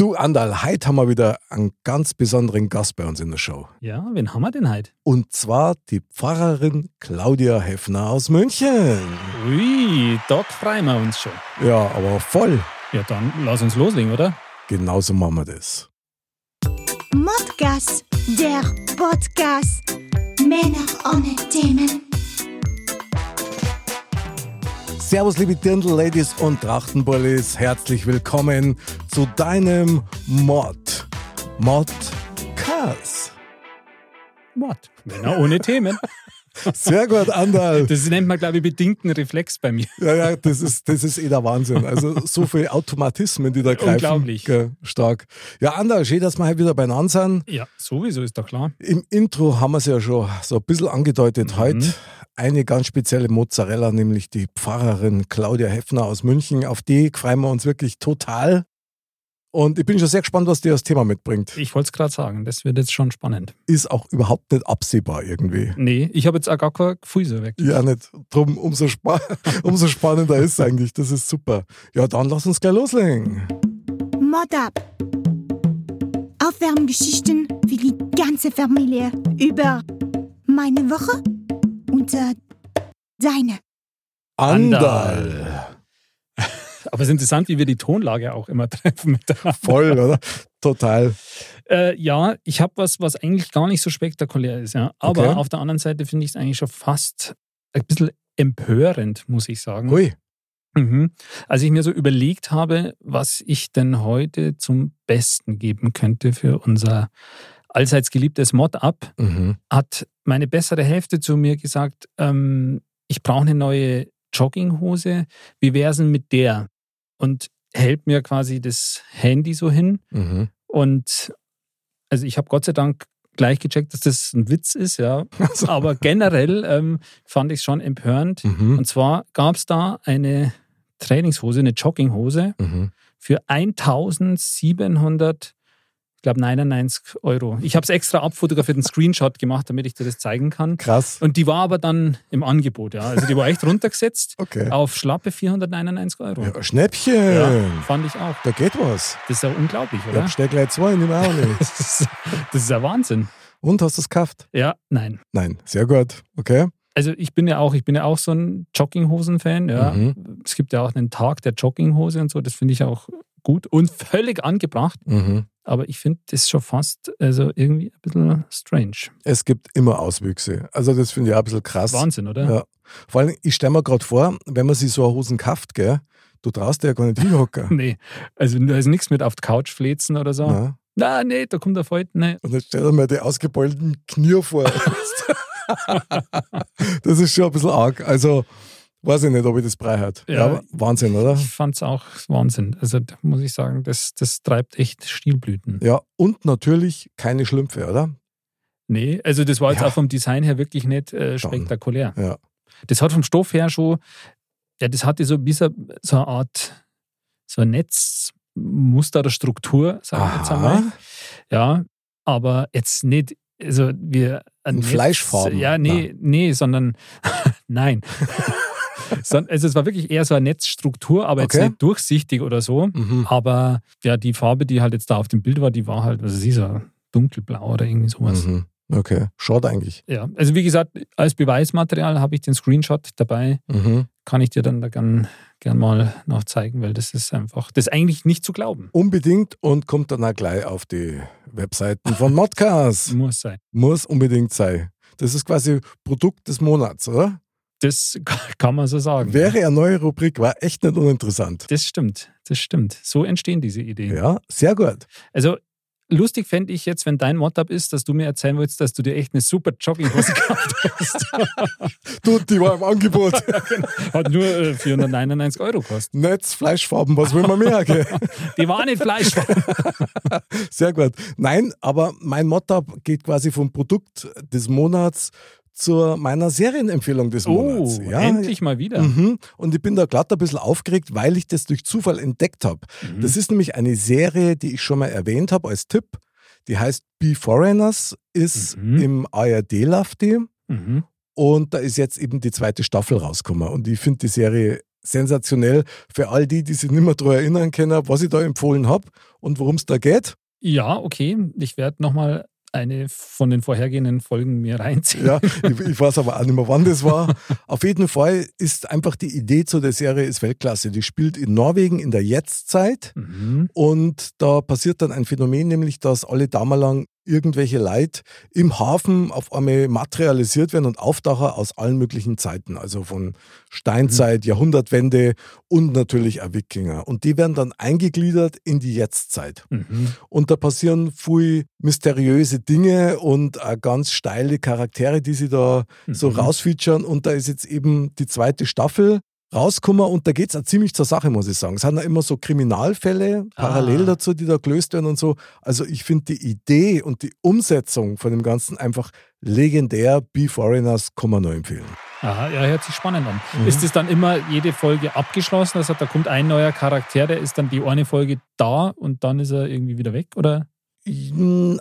Du, Andal, heute haben wir wieder einen ganz besonderen Gast bei uns in der Show. Ja, wen haben wir denn heute? Und zwar die Pfarrerin Claudia Heffner aus München. Ui, dort freuen wir uns schon. Ja, aber voll. Ja, dann lass uns loslegen, oder? Genauso machen wir das. Modcast, der Podcast. Männer ohne Themen. Servus, liebe Dirndl-Ladies und Trachtenbullis. Herzlich willkommen zu deinem Mod. Modcast. What? Männer ohne Themen. Sehr gut, Andal. Das nennt man, glaube ich, bedingten Reflex bei mir. Ja, ja, das ist, das ist eh der Wahnsinn. Also so viele Automatismen, die da greifen. Unglaublich. Gell, stark. Ja, Andal, schön, dass wir heute wieder beieinander sind. Ja, sowieso ist doch klar. Im Intro haben wir es ja schon so ein bisschen angedeutet. Mhm. Heute eine ganz spezielle Mozzarella, nämlich die Pfarrerin Claudia Heffner aus München. Auf die freuen wir uns wirklich total. Und ich bin schon sehr gespannt, was die das Thema mitbringt. Ich wollte es gerade sagen, das wird jetzt schon spannend. Ist auch überhaupt nicht absehbar irgendwie. Nee, ich habe jetzt auch gar kein Gefühl so weg. Ja, nicht. Drum umso, spa umso spannender ist es eigentlich. Das ist super. Ja, dann lass uns gleich loslegen. Mod up. Aufwärmgeschichten für die ganze Familie über meine Woche und äh, deine. Andal. Aber es ist interessant, wie wir die Tonlage auch immer treffen miteinander. Voll, oder? Total. Äh, ja, ich habe was, was eigentlich gar nicht so spektakulär ist. Ja. Aber Okay. auf der anderen Seite finde ich es eigentlich schon fast ein bisschen empörend, muss ich sagen. Hui. Mhm. Als ich mir so überlegt habe, was ich denn heute zum Besten geben könnte für unser allseits geliebtes Mod-Up, Mhm. hat meine bessere Hälfte zu mir gesagt, ähm, ich brauche eine neue Jogginghose. Wie wäre es denn mit der? Und hält mir quasi das Handy so hin. Mhm. Und also ich habe Gott sei Dank gleich gecheckt, dass das ein Witz ist, ja. Also, Aber generell ähm, fand ich es schon empörend. mhm. Und zwar gab es da eine Trainingshose, eine Jogginghose Mhm. für 1700, ich glaube 99 Euro. Ich habe es extra abfotografiert, einen Screenshot gemacht, damit ich dir das zeigen kann. Krass. Und die war aber dann im Angebot, ja. Also die war echt runtergesetzt Okay. auf schlappe 499 Euro. Ja, Schnäppchen. Ja, fand ich auch. Da geht was. Das ist ja unglaublich, Ich oder? hab stell gleich zwei, nimm auch nicht. Das ist, das ist ja Wahnsinn. Und hast du es gekauft? Ja, nein. Nein. Sehr gut. Okay. Also ich bin ja auch, ich bin ja auch so ein Jogginghosen-Fan. Ja. Mhm. Es gibt ja auch einen Tag der Jogginghose und so. Das finde ich auch gut und völlig angebracht. Mhm. Aber ich finde das schon fast also irgendwie ein bisschen strange. Es gibt immer Auswüchse. Also das finde ich auch ein bisschen krass. Wahnsinn, oder? Ja. Vor allem, ich stelle mir gerade vor, wenn man sich so eine Hosen kauft, gell, du traust dir ja gar nicht hinhocken. Nee, also da ist nichts mit auf die Couch flezen oder so. Na? Na, nee, da kommt der Fall. Nee. Und dann stell dir mal die ausgebeulten Knie vor. das ist schon ein bisschen arg. Also, weiß ich nicht, ob ich das brei hat. Ja, Ja. Wahnsinn, oder? Ich fand es auch Wahnsinn. Also da muss ich sagen, das, das treibt echt Stilblüten. Ja, und natürlich keine Schlümpfe, oder? Nee, also das war jetzt Ja. auch vom Design her wirklich nicht äh, spektakulär. Ja. Das hat vom Stoff her schon, ja, das hatte so wie so, so eine Art, so ein Netzmuster oder Struktur, sage ich jetzt einmal. Ja, aber jetzt nicht, also wir ein In Fleischfarben? Ja, nee, nee, sondern nein. Also es war wirklich eher so eine Netzstruktur, aber Okay. jetzt nicht durchsichtig oder so. Mhm. Aber ja, die Farbe, die halt jetzt da auf dem Bild war, die war halt, was ist sie, so dunkelblau oder irgendwie sowas. Mhm. Okay, schaut eigentlich. Ja, also wie gesagt, als Beweismaterial habe ich den Screenshot dabei. Mhm. Kann ich dir dann da gern, gern mal noch zeigen, weil das ist einfach, das ist eigentlich nicht zu glauben. Unbedingt und kommt dann auch gleich auf die Webseiten von Modcast. Muss sein. Muss unbedingt sein. Das ist quasi Produkt des Monats, oder? Das kann man so sagen. Wäre eine neue Rubrik, war echt nicht uninteressant. Das stimmt, das stimmt. So entstehen diese Ideen. Ja, sehr gut. Also lustig fände ich jetzt, wenn dein Mod-Up ist, dass du mir erzählen willst, dass du dir echt eine super Jogginghose gekauft hast. Du, die war im Angebot. Hat nur äh, 499 Euro gekostet. Netz, Fleischfarben, was will man mehr? Gell? Die war nicht Fleisch. Sehr gut. Nein, aber mein Motto geht quasi vom Produkt des Monats zu meiner Serienempfehlung des Monats. Oh, endlich mal wieder. Mhm. Und ich bin da glatt ein bisschen aufgeregt, weil ich das durch Zufall entdeckt habe. Mhm. Das ist nämlich eine Serie, die ich schon mal erwähnt habe als Tipp. Die heißt Be Foreigners, ist Mhm. im ARD die. Mhm. Und da ist jetzt eben die zweite Staffel rausgekommen. Und ich finde die Serie sensationell für all die, die sich nicht mehr daran erinnern können, was ich da empfohlen habe und worum es da geht. Ja, okay. Ich werde nochmal eine von den vorhergehenden Folgen mir reinziehen. Ja, ich, ich, weiß aber auch nicht mehr, wann das war. Auf jeden Fall ist einfach die Idee zu der Serie ist Weltklasse. Die spielt in Norwegen in der Jetztzeit mhm. und da passiert dann ein Phänomen, nämlich dass alle Damerlang irgendwelche Leid im Hafen auf einmal materialisiert werden und auftauchen aus allen möglichen Zeiten, also von Steinzeit, mhm. Jahrhundertwende und natürlich auch Wikinger. Und die werden dann eingegliedert in die Jetztzeit. Mhm. Und da passieren viel mysteriöse Dinge und auch ganz steile Charaktere, die sie da mhm. so rausfeaturen. Und da ist jetzt eben die zweite Staffel rauskommen und da geht es auch ziemlich zur Sache, muss ich sagen. Es sind ja immer so Kriminalfälle parallel ah. dazu, die da gelöst werden und so. Also ich finde die Idee und die Umsetzung von dem Ganzen einfach legendär. B-Foreigners kann man nur empfehlen. Aha, ja, hört sich spannend an. Mhm. Ist es dann immer jede Folge abgeschlossen? Also da kommt ein neuer Charakter, der ist dann die eine Folge da und dann ist er irgendwie wieder weg, oder?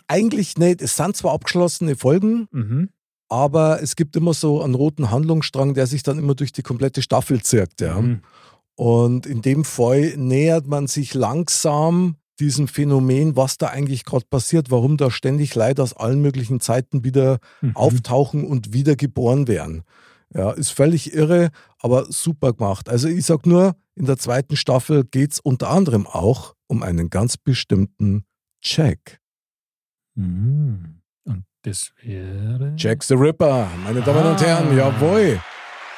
Eigentlich nicht. Es sind zwar abgeschlossene Folgen, mhm aber es gibt immer so einen roten Handlungsstrang, der sich dann immer durch die komplette Staffel zirkt. Ja. Mhm. Und in dem Fall nähert man sich langsam diesem Phänomen, was da eigentlich gerade passiert, warum da ständig Leute aus allen möglichen Zeiten wieder mhm. auftauchen und wieder geboren werden. Ja, ist völlig irre, aber super gemacht. Also ich sag nur, in der zweiten Staffel geht es unter anderem auch um einen ganz bestimmten Check. Mhm. Das wäre. Jack the Ripper, meine Damen ah. und Herren, jawohl.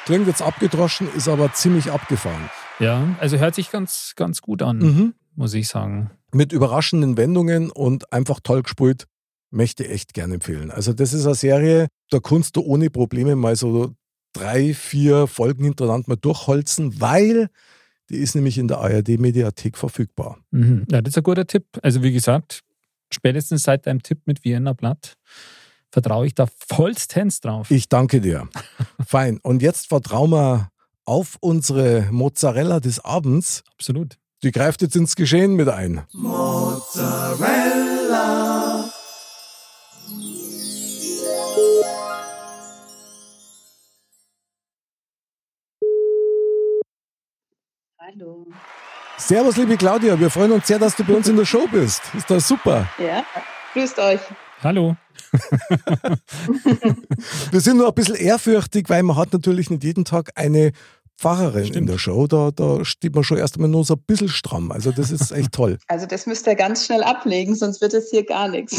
Klingt jetzt abgedroschen, ist aber ziemlich abgefahren. Ja, also hört sich ganz, ganz gut an, mhm. muss ich sagen. Mit überraschenden Wendungen und einfach toll gespielt, möchte ich echt gerne empfehlen. Also, das ist eine Serie, da kannst du ohne Probleme mal so drei, vier Folgen hintereinander mal durchholzen, weil die ist nämlich in der ARD-Mediathek verfügbar. Mhm. Ja, das ist ein guter Tipp. Also, wie gesagt, spätestens seit deinem Tipp mit Vienna Blatt vertraue ich da vollstens drauf. Ich danke dir. Fein. Und jetzt vertrauen wir auf unsere Mozzarella des Abends. Absolut. Die greift jetzt ins Geschehen mit ein. Mozzarella. Hallo. Servus, liebe Claudia. Wir freuen uns sehr, dass du bei uns in der Show bist. Ist das super? Ja, grüßt euch. Hallo. Wir sind nur ein bisschen ehrfürchtig, weil man hat natürlich nicht jeden Tag eine Pfarrerin Stimmt. in der Show. Da, da steht man schon erst einmal nur so ein bisschen stramm. Also das ist echt toll. Also das müsst ihr ganz schnell ablegen, sonst wird es hier gar nichts.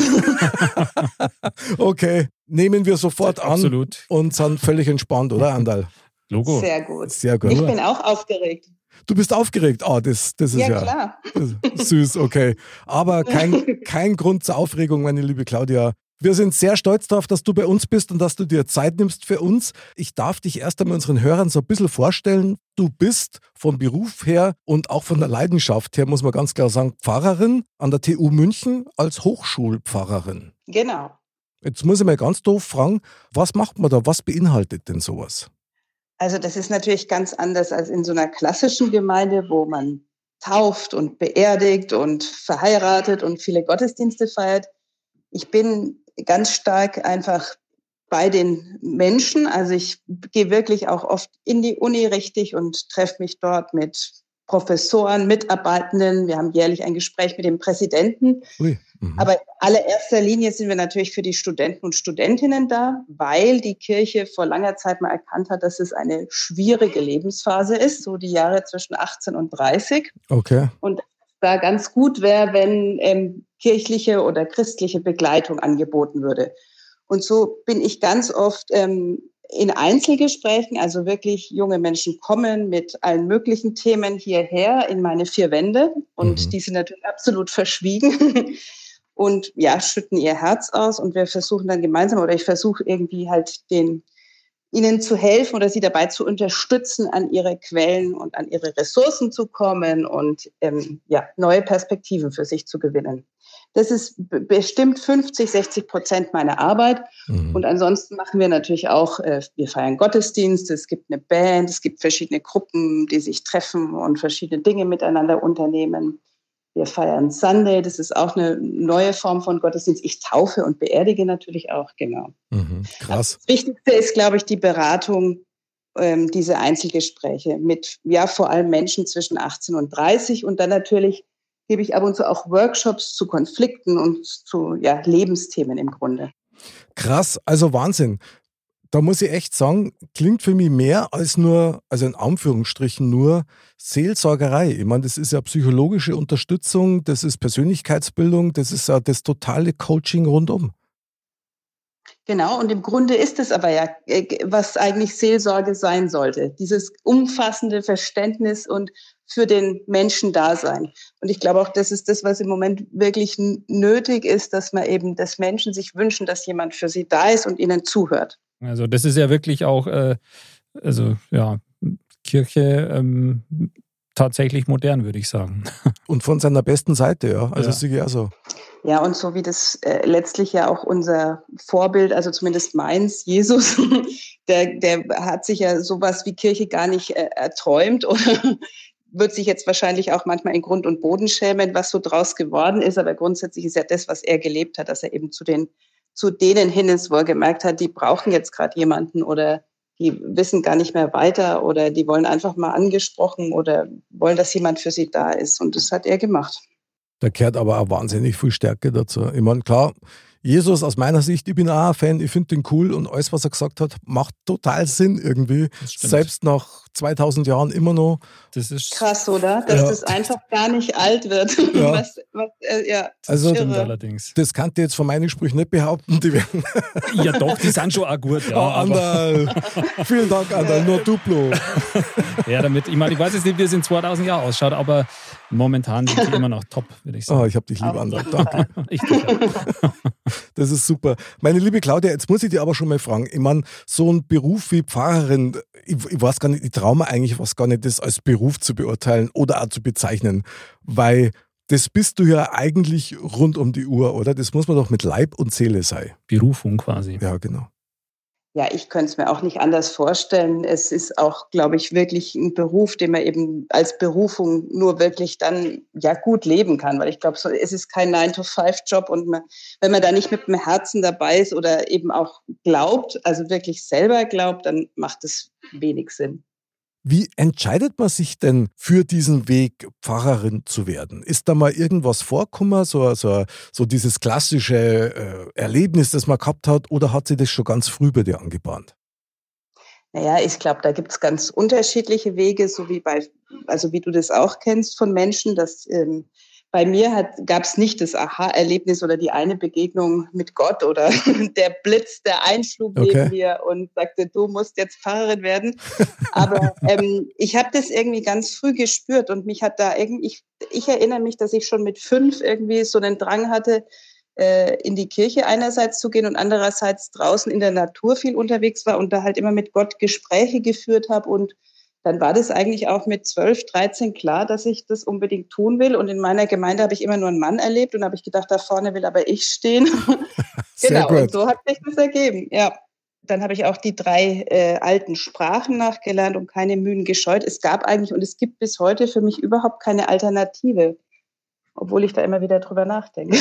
okay, nehmen wir sofort an Absolut. und sind völlig entspannt, oder Andal? Logo. Sehr gut. Sehr gut. Ich bin auch aufgeregt. Du bist aufgeregt. Ah, oh, das, das ist ja, ja klar. süß, okay. Aber kein, kein Grund zur Aufregung, meine liebe Claudia. Wir sind sehr stolz darauf, dass du bei uns bist und dass du dir Zeit nimmst für uns. Ich darf dich erst einmal unseren Hörern so ein bisschen vorstellen. Du bist vom Beruf her und auch von der Leidenschaft her, muss man ganz klar sagen, Pfarrerin an der TU München als Hochschulpfarrerin. Genau. Jetzt muss ich mal ganz doof fragen, was macht man da? Was beinhaltet denn sowas? Also das ist natürlich ganz anders als in so einer klassischen Gemeinde, wo man tauft und beerdigt und verheiratet und viele Gottesdienste feiert. Ich bin ganz stark einfach bei den Menschen. Also ich gehe wirklich auch oft in die Uni richtig und treffe mich dort mit Professoren, Mitarbeitenden. Wir haben jährlich ein Gespräch mit dem Präsidenten. Ui, mhm. Aber in allererster Linie sind wir natürlich für die Studenten und Studentinnen da, weil die Kirche vor langer Zeit mal erkannt hat, dass es eine schwierige Lebensphase ist, so die Jahre zwischen 18 und 30. Okay. Und da ganz gut wäre, wenn ähm, kirchliche oder christliche Begleitung angeboten würde. Und so bin ich ganz oft ähm, in Einzelgesprächen, also wirklich junge Menschen kommen mit allen möglichen Themen hierher in meine vier Wände und mhm. die sind natürlich absolut verschwiegen und ja, schütten ihr Herz aus und wir versuchen dann gemeinsam oder ich versuche irgendwie halt den ihnen zu helfen oder sie dabei zu unterstützen, an ihre Quellen und an ihre Ressourcen zu kommen und ähm, ja, neue Perspektiven für sich zu gewinnen. Das ist bestimmt 50, 60 Prozent meiner Arbeit. Mhm. Und ansonsten machen wir natürlich auch, äh, wir feiern Gottesdienst, es gibt eine Band, es gibt verschiedene Gruppen, die sich treffen und verschiedene Dinge miteinander unternehmen. Wir feiern Sunday, das ist auch eine neue Form von Gottesdienst. Ich taufe und beerdige natürlich auch, genau. Mhm, krass. Das Wichtigste ist, glaube ich, die Beratung ähm, diese Einzelgespräche mit, ja, vor allem Menschen zwischen 18 und 30 und dann natürlich gebe ich ab und zu auch Workshops zu Konflikten und zu ja, Lebensthemen im Grunde. Krass, also Wahnsinn. Da muss ich echt sagen, klingt für mich mehr als nur, also in Anführungsstrichen nur Seelsorgerei. Ich meine, das ist ja psychologische Unterstützung, das ist Persönlichkeitsbildung, das ist ja das totale Coaching rundum. Genau, und im Grunde ist es aber ja, äh, was eigentlich Seelsorge sein sollte. Dieses umfassende Verständnis und für den Menschen da sein. Und ich glaube auch, das ist das, was im Moment wirklich nötig ist, dass man eben, dass Menschen sich wünschen, dass jemand für sie da ist und ihnen zuhört. Also das ist ja wirklich auch, äh, also ja, Kirche ähm, tatsächlich modern, würde ich sagen. Und von seiner besten Seite, ja. Also ja. sehe ich so. Ja, und so wie das äh, letztlich ja auch unser Vorbild, also zumindest meins, Jesus, der, der hat sich ja sowas wie Kirche gar nicht äh, erträumt oder wird sich jetzt wahrscheinlich auch manchmal in Grund und Boden schämen, was so draus geworden ist. Aber grundsätzlich ist ja das, was er gelebt hat, dass er eben zu den, zu denen hin ist, wo er gemerkt hat, die brauchen jetzt gerade jemanden oder die wissen gar nicht mehr weiter oder die wollen einfach mal angesprochen oder wollen, dass jemand für sie da ist. Und das hat er gemacht. Da kehrt aber auch wahnsinnig viel Stärke dazu. Ich meine, klar, Jesus aus meiner Sicht, ich bin auch ein Fan, ich finde den cool und alles, was er gesagt hat, macht total Sinn irgendwie. Selbst nach 2000 Jahren immer noch. Das ist krass, oder? Dass ja. das einfach gar nicht alt wird. Ja. Was, was, äh, ja, das also, allerdings. Das kannst du jetzt von meinen Sprüchen nicht behaupten. Die werden ja, doch, die sind schon auch gut. Ja, oh, Andal. Vielen Dank, Andal. Nur Duplo. ja, damit, ich meine, ich weiß jetzt nicht, wie es in 2000 Jahren ausschaut, aber momentan sind die immer noch top, würde ich sagen. Oh, ich habe dich lieb, Andal. Danke. ich das ist super. Meine liebe Claudia, jetzt muss ich dir aber schon mal fragen. Ich meine, so ein Beruf wie Pfarrerin, ich, ich weiß gar nicht, ich traue mir eigentlich was gar nicht, das als Beruf zu beurteilen oder auch zu bezeichnen, weil das bist du ja eigentlich rund um die Uhr, oder? Das muss man doch mit Leib und Seele sein. Berufung quasi. Ja, genau. Ja, ich könnte es mir auch nicht anders vorstellen. Es ist auch, glaube ich, wirklich ein Beruf, den man eben als Berufung nur wirklich dann ja gut leben kann. Weil ich glaube, so, es ist kein 9-to-5-Job und man, wenn man da nicht mit dem Herzen dabei ist oder eben auch glaubt, also wirklich selber glaubt, dann macht es wenig Sinn. Wie entscheidet man sich denn für diesen Weg, Pfarrerin zu werden? Ist da mal irgendwas vorgekommen, so, so, so dieses klassische äh, Erlebnis, das man gehabt hat, oder hat sie das schon ganz früh bei dir angebahnt? Naja, ich glaube, da gibt es ganz unterschiedliche Wege, so wie bei, also wie du das auch kennst von Menschen, dass ähm, bei mir gab es nicht das Aha-Erlebnis oder die eine Begegnung mit Gott oder der Blitz, der einschlug okay. neben mir und sagte, du musst jetzt Pfarrerin werden. Aber ähm, ich habe das irgendwie ganz früh gespürt und mich hat da irgendwie, ich, ich erinnere mich, dass ich schon mit fünf irgendwie so einen Drang hatte, äh, in die Kirche einerseits zu gehen und andererseits draußen in der Natur viel unterwegs war und da halt immer mit Gott Gespräche geführt habe und dann war das eigentlich auch mit 12, 13 klar, dass ich das unbedingt tun will. Und in meiner Gemeinde habe ich immer nur einen Mann erlebt und habe ich gedacht, da vorne will aber ich stehen. genau, gut. und so hat sich das ergeben, ja. Dann habe ich auch die drei äh, alten Sprachen nachgelernt und keine Mühen gescheut. Es gab eigentlich und es gibt bis heute für mich überhaupt keine Alternative, obwohl ich da immer wieder drüber nachdenke.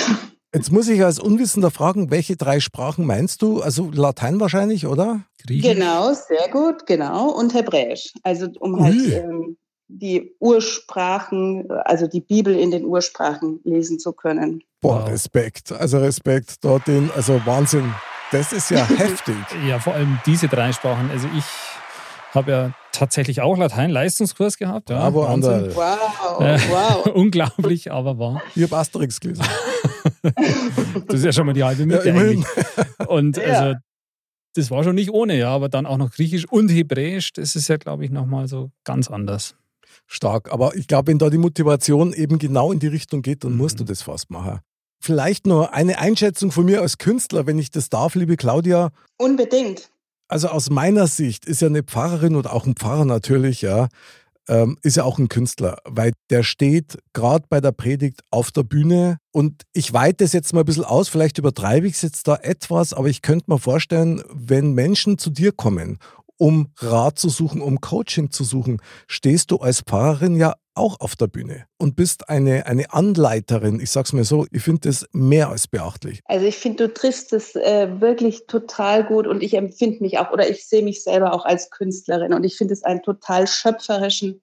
Jetzt muss ich als Unwissender fragen, welche drei Sprachen meinst du? Also Latein wahrscheinlich, oder? Griechisch? Genau, sehr gut, genau. Und Hebräisch. Also um halt ähm, die Ursprachen, also die Bibel in den Ursprachen lesen zu können. Boah, Respekt. Also Respekt dorthin. Also Wahnsinn. Das ist ja heftig. Ja, vor allem diese drei Sprachen. Also ich habe ja tatsächlich auch Latein-Leistungskurs gehabt. Ja, aber Wahnsinn. Wow, wow. Unglaublich, aber wahr. Ich habe Asterix gelesen. das ist ja schon mal die halbe Miete ja, Und ja. also, das war schon nicht ohne, ja, aber dann auch noch Griechisch und Hebräisch, das ist ja, glaube ich, nochmal so ganz anders. Stark, aber ich glaube, wenn da die Motivation eben genau in die Richtung geht, dann mhm. musst du das fast machen. Vielleicht nur eine Einschätzung von mir als Künstler, wenn ich das darf, liebe Claudia. Unbedingt. Also aus meiner Sicht ist ja eine Pfarrerin oder auch ein Pfarrer natürlich, ja, ähm, ist ja auch ein Künstler, weil der steht gerade bei der Predigt auf der Bühne und ich weite es jetzt mal ein bisschen aus, vielleicht übertreibe ich es jetzt da etwas, aber ich könnte mir vorstellen, wenn Menschen zu dir kommen, um Rat zu suchen, um Coaching zu suchen, stehst du als Pfarrerin ja auch auf der Bühne und bist eine, eine Anleiterin. Ich sag's mir so, ich finde das mehr als beachtlich. Also ich finde, du triffst es äh, wirklich total gut und ich empfinde mich auch oder ich sehe mich selber auch als Künstlerin und ich finde es einen total schöpferischen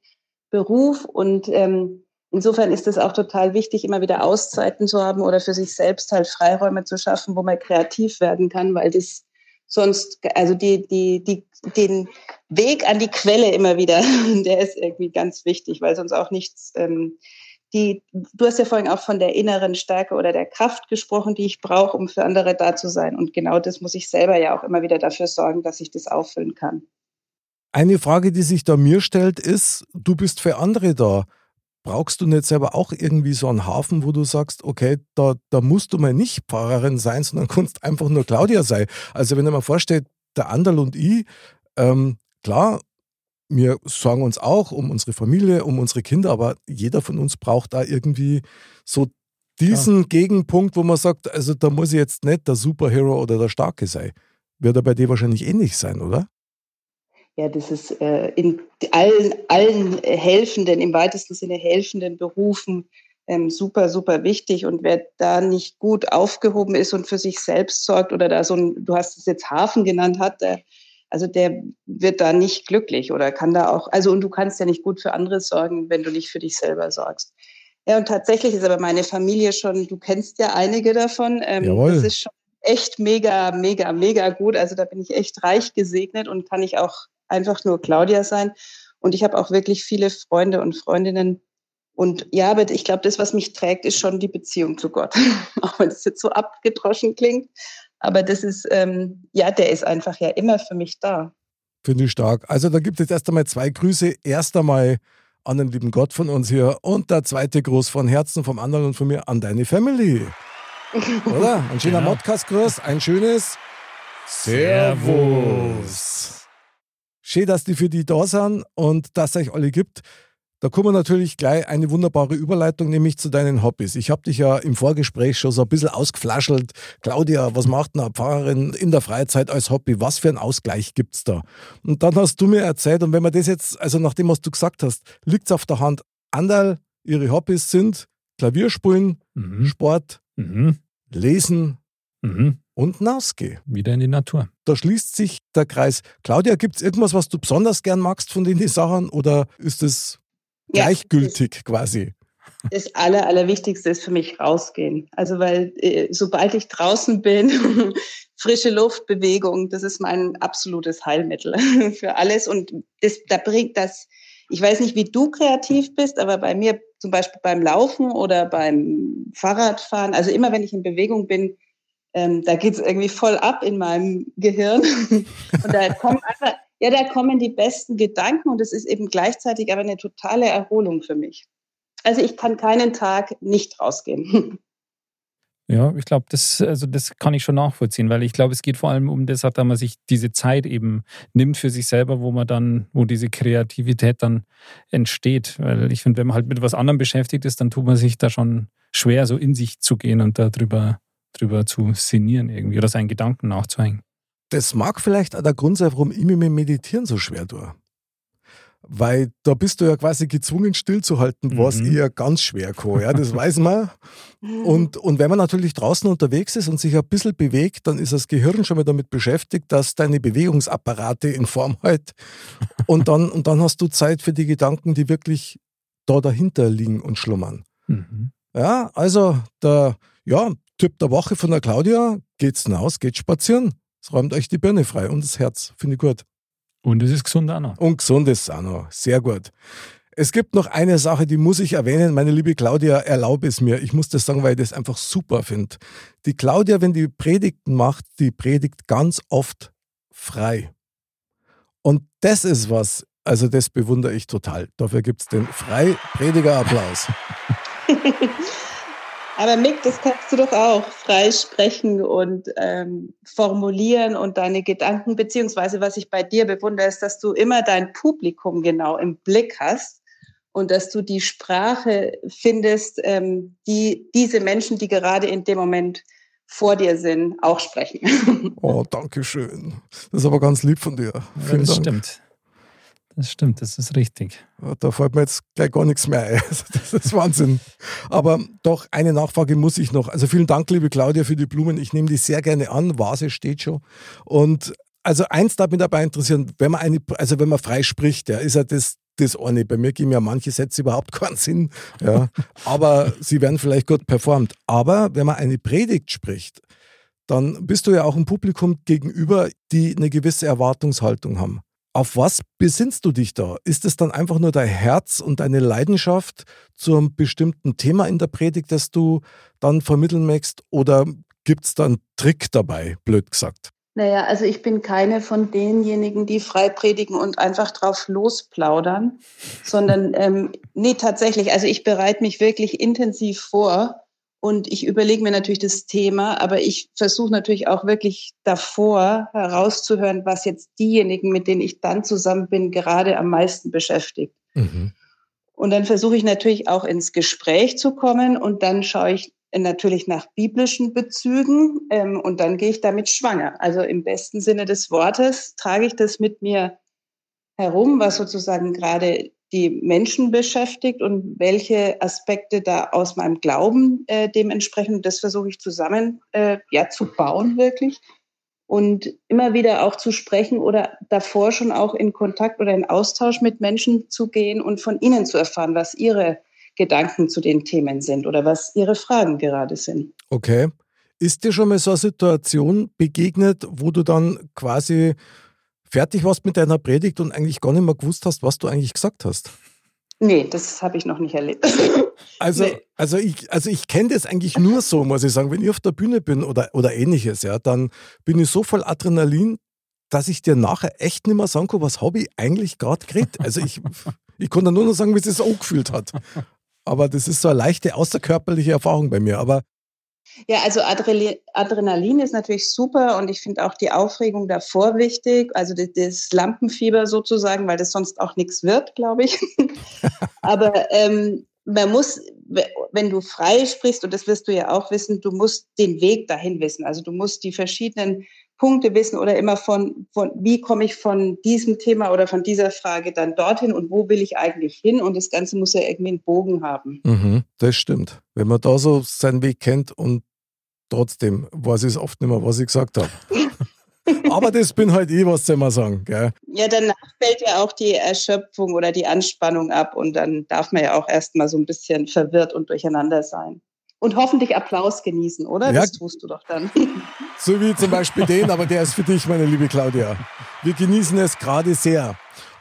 Beruf und ähm, insofern ist es auch total wichtig, immer wieder Auszeiten zu haben oder für sich selbst halt Freiräume zu schaffen, wo man kreativ werden kann, weil das sonst, also die, die, die, den Weg an die Quelle immer wieder, der ist irgendwie ganz wichtig, weil sonst auch nichts, ähm, die, du hast ja vorhin auch von der inneren Stärke oder der Kraft gesprochen, die ich brauche, um für andere da zu sein. Und genau das muss ich selber ja auch immer wieder dafür sorgen, dass ich das auffüllen kann. Eine Frage, die sich da mir stellt, ist, du bist für andere da brauchst du nicht selber auch irgendwie so einen Hafen, wo du sagst, okay, da, da musst du mal nicht Pfarrerin sein, sondern kannst einfach nur Claudia sein. Also wenn ich mir vorstelle, der Anderl und ich, ähm, klar, wir sorgen uns auch um unsere Familie, um unsere Kinder, aber jeder von uns braucht da irgendwie so diesen ja. Gegenpunkt, wo man sagt, also da muss ich jetzt nicht der Superhero oder der Starke sein. Wird er bei dir wahrscheinlich ähnlich sein, oder? Ja, das ist äh, in allen, allen helfenden, im weitesten Sinne helfenden Berufen ähm, super, super wichtig. Und wer da nicht gut aufgehoben ist und für sich selbst sorgt oder da so ein, du hast es jetzt Hafen genannt hat, der, also der wird da nicht glücklich oder kann da auch, also und du kannst ja nicht gut für andere sorgen, wenn du nicht für dich selber sorgst. Ja, und tatsächlich ist aber meine Familie schon, du kennst ja einige davon. Ähm, Jawohl. Das ist schon echt mega, mega, mega gut. Also da bin ich echt reich gesegnet und kann ich auch einfach nur Claudia sein. Und ich habe auch wirklich viele Freunde und Freundinnen. Und ja, aber ich glaube, das, was mich trägt, ist schon die Beziehung zu Gott. auch wenn es jetzt so abgedroschen klingt. Aber das ist, ähm, ja, der ist einfach ja immer für mich da. Finde ich stark. Also da gibt es erst einmal zwei Grüße. Erst einmal an den lieben Gott von uns hier und der zweite Gruß von Herzen vom anderen und von mir an deine Family. Oder? Ein schöner genau. Modcast-Gruß, ein schönes Servus. Schön, dass die für die da sind und dass es euch alle gibt. Da kommen wir natürlich gleich eine wunderbare Überleitung, nämlich zu deinen Hobbys. Ich habe dich ja im Vorgespräch schon so ein bisschen ausgeflaschelt. Claudia, was macht eine Pfarrerin in der Freizeit als Hobby? Was für einen Ausgleich gibt es da? Und dann hast du mir erzählt, und wenn man das jetzt, also nach dem, was du gesagt hast, liegt es auf der Hand. Anderl, ihre Hobbys sind Klavierspielen, mhm. Sport, mhm. Lesen, mhm und Nausgeh. Wieder in die Natur. Da schließt sich der Kreis. Claudia, gibt es irgendwas, was du besonders gern magst von den Sachen oder ist es ja, gleichgültig das, quasi? Das Aller, Allerwichtigste ist für mich rausgehen. Also, weil äh, sobald ich draußen bin, frische Luft, Bewegung, das ist mein absolutes Heilmittel für alles. Und das, da bringt das, ich weiß nicht, wie du kreativ bist, aber bei mir zum Beispiel beim Laufen oder beim Fahrradfahren, also immer wenn ich in Bewegung bin, ähm, da geht es irgendwie voll ab in meinem Gehirn. und da kommen einfach, ja, da kommen die besten Gedanken und es ist eben gleichzeitig aber eine totale Erholung für mich. Also ich kann keinen Tag nicht rausgehen. Ja, ich glaube, das, also das kann ich schon nachvollziehen, weil ich glaube, es geht vor allem um das, dass man sich diese Zeit eben nimmt für sich selber, wo man dann, wo diese Kreativität dann entsteht. Weil ich finde, wenn man halt mit was anderem beschäftigt ist, dann tut man sich da schon schwer, so in sich zu gehen und darüber drüber zu sinnieren irgendwie oder seinen Gedanken nachzuhängen. Das mag vielleicht auch der Grund sein, warum ich mir mit Meditieren so schwer tue. Weil da bist du ja quasi gezwungen stillzuhalten, was mhm. eher ganz schwer kann. Ja, das weiß man. Und, und wenn man natürlich draußen unterwegs ist und sich ein bisschen bewegt, dann ist das Gehirn schon mal damit beschäftigt, dass deine Bewegungsapparate in Form hält. Und dann, und dann hast du Zeit für die Gedanken, die wirklich da dahinter liegen und schlummern. Mhm. Ja, also der, ja, Tipp der Woche von der Claudia, geht's hinaus, geht spazieren. Es räumt euch die Birne frei und das Herz, finde ich gut. Und es ist gesund auch noch. Und gesund ist auch noch, sehr gut. Es gibt noch eine Sache, die muss ich erwähnen. Meine liebe Claudia, erlaube es mir. Ich muss das sagen, weil ich das einfach super finde. Die Claudia, wenn die Predigten macht, die predigt ganz oft frei. Und das ist was, also das bewundere ich total. Dafür gibt es den Frei-Prediger-Applaus. Aber Mick, das kannst du doch auch frei sprechen und ähm, formulieren und deine Gedanken, beziehungsweise was ich bei dir bewundere, ist, dass du immer dein Publikum genau im Blick hast und dass du die Sprache findest, ähm, die diese Menschen, die gerade in dem Moment vor dir sind, auch sprechen. Oh, danke schön. Das ist aber ganz lieb von dir. Ja, das Dank. stimmt. Das stimmt, das ist richtig. Da fällt mir jetzt gleich gar nichts mehr ein. Also das ist Wahnsinn. Aber doch, eine Nachfrage muss ich noch. Also vielen Dank, liebe Claudia, für die Blumen. Ich nehme die sehr gerne an. Vase steht schon. Und also eins darf mich dabei interessieren, wenn man eine, also wenn man frei spricht, ja, ist ja das, das eine. Bei mir geben ja manche Sätze überhaupt keinen Sinn. Ja. Aber sie werden vielleicht gut performt. Aber wenn man eine Predigt spricht, dann bist du ja auch ein Publikum gegenüber, die eine gewisse Erwartungshaltung haben. Auf was besinnst du dich da? Ist es dann einfach nur dein Herz und deine Leidenschaft zu einem bestimmten Thema in der Predigt, das du dann vermitteln möchtest? Oder gibt es da einen Trick dabei, blöd gesagt? Naja, also ich bin keine von denjenigen, die frei predigen und einfach drauf losplaudern, sondern ähm, nee, tatsächlich, also ich bereite mich wirklich intensiv vor und ich überlege mir natürlich das Thema, aber ich versuche natürlich auch wirklich davor herauszuhören, was jetzt diejenigen, mit denen ich dann zusammen bin, gerade am meisten beschäftigt. Mhm. Und dann versuche ich natürlich auch ins Gespräch zu kommen und dann schaue ich natürlich nach biblischen Bezügen ähm, und dann gehe ich damit schwanger. Also im besten Sinne des Wortes trage ich das mit mir herum, was sozusagen gerade die Menschen beschäftigt und welche Aspekte da aus meinem Glauben äh, dementsprechend, das versuche ich zusammen äh, ja, zu bauen wirklich und immer wieder auch zu sprechen oder davor schon auch in Kontakt oder in Austausch mit Menschen zu gehen und von ihnen zu erfahren, was ihre Gedanken zu den Themen sind oder was ihre Fragen gerade sind. Okay. Ist dir schon mal so eine Situation begegnet, wo du dann quasi fertig warst mit deiner Predigt und eigentlich gar nicht mehr gewusst hast, was du eigentlich gesagt hast? Nee, das habe ich noch nicht erlebt. Also, nee. also ich, also ich kenne das eigentlich nur so, muss ich sagen. Wenn ich auf der Bühne bin oder, oder ähnliches, ja, dann bin ich so voll Adrenalin, dass ich dir nachher echt nicht mehr sagen kann, was habe ich eigentlich gerade geredet. Also ich, ich konnte nur noch sagen, wie es sich auch gefühlt hat. Aber das ist so eine leichte außerkörperliche Erfahrung bei mir. Aber ja, also Adrenalin ist natürlich super und ich finde auch die Aufregung davor wichtig, also das Lampenfieber sozusagen, weil das sonst auch nichts wird, glaube ich. Aber ähm, man muss, wenn du frei sprichst, und das wirst du ja auch wissen, du musst den Weg dahin wissen. Also du musst die verschiedenen Punkte wissen oder immer von, von wie komme ich von diesem Thema oder von dieser Frage dann dorthin und wo will ich eigentlich hin? Und das Ganze muss ja irgendwie einen Bogen haben. Mhm, das stimmt. Wenn man da so seinen Weg kennt und trotzdem weiß ich es oft nicht mehr, was ich gesagt habe. Aber das bin halt ich, was soll man sagen. Gell? Ja, danach fällt ja auch die Erschöpfung oder die Anspannung ab und dann darf man ja auch erstmal so ein bisschen verwirrt und durcheinander sein. Und hoffentlich Applaus genießen, oder? Ja, das tust du doch dann. So wie zum Beispiel den, aber der ist für dich, meine liebe Claudia. Wir genießen es gerade sehr.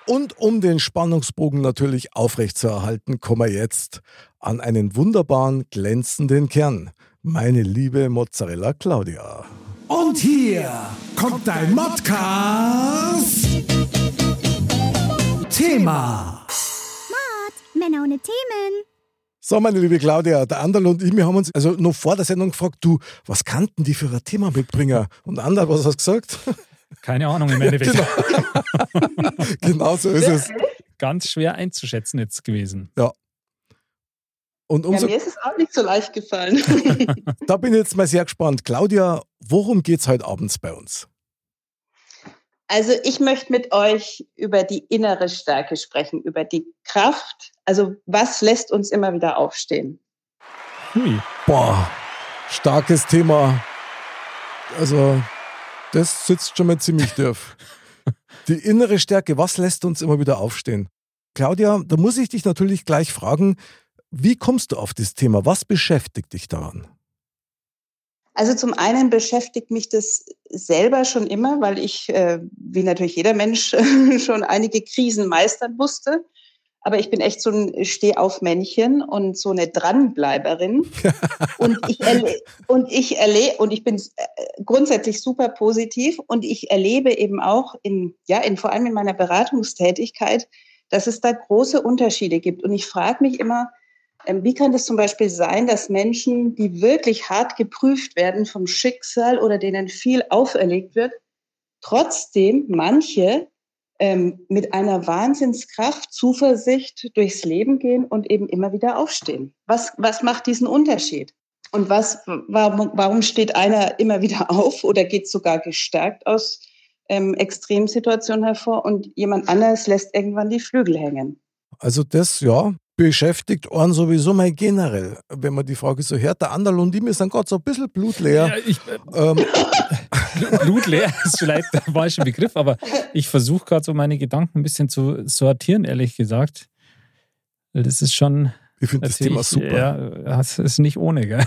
Und um den Spannungsbogen natürlich aufrechtzuerhalten, kommen wir jetzt an einen wunderbaren, glänzenden Kern. Meine liebe Mozzarella Claudia. Und hier kommt dein Modcast. Thema. Mod, Männer ohne Themen. So, meine liebe Claudia, der Anderl und ich, wir haben uns also noch vor der Sendung gefragt, du, was kannten die für ein Thema mitbringen? Und Anderl, was hast du gesagt? Keine Ahnung im Endeffekt. genau. genau so ist es. Ganz schwer einzuschätzen jetzt gewesen. Ja. Und umso ja, mir ist es auch nicht so leicht gefallen. da bin ich jetzt mal sehr gespannt. Claudia, worum geht es heute abends bei uns? Also ich möchte mit euch über die innere Stärke sprechen, über die Kraft. Also was lässt uns immer wieder aufstehen? Hui. Boah, starkes Thema. Also das sitzt schon mal ziemlich tief. Die innere Stärke, was lässt uns immer wieder aufstehen? Claudia, da muss ich dich natürlich gleich fragen, wie kommst du auf das Thema? Was beschäftigt dich daran? Also zum einen beschäftigt mich das selber schon immer, weil ich, äh, wie natürlich jeder Mensch, schon einige Krisen meistern musste. Aber ich bin echt so ein Stehaufmännchen und so eine Dranbleiberin. und ich und ich erlebe, und ich bin äh, grundsätzlich super positiv und ich erlebe eben auch in, ja, in, vor allem in meiner Beratungstätigkeit, dass es da große Unterschiede gibt. Und ich frage mich immer, wie kann es zum Beispiel sein, dass Menschen, die wirklich hart geprüft werden vom Schicksal oder denen viel auferlegt wird, trotzdem manche ähm, mit einer Wahnsinnskraft, Zuversicht durchs Leben gehen und eben immer wieder aufstehen? Was, was macht diesen Unterschied? Und was, warum, warum steht einer immer wieder auf oder geht sogar gestärkt aus ähm, Extremsituation hervor und jemand anderes lässt irgendwann die Flügel hängen. Also das, ja, beschäftigt einen sowieso mal generell, wenn man die Frage so hört. Der Anderl und die mir sind gerade so ein bisschen blutleer. Ja, ich, ähm. blutleer ist vielleicht der falsche Begriff, aber ich versuche gerade so meine Gedanken ein bisschen zu sortieren, ehrlich gesagt. Das ist schon. Ich finde das Thema super. Ja, es ist nicht ohne, gell?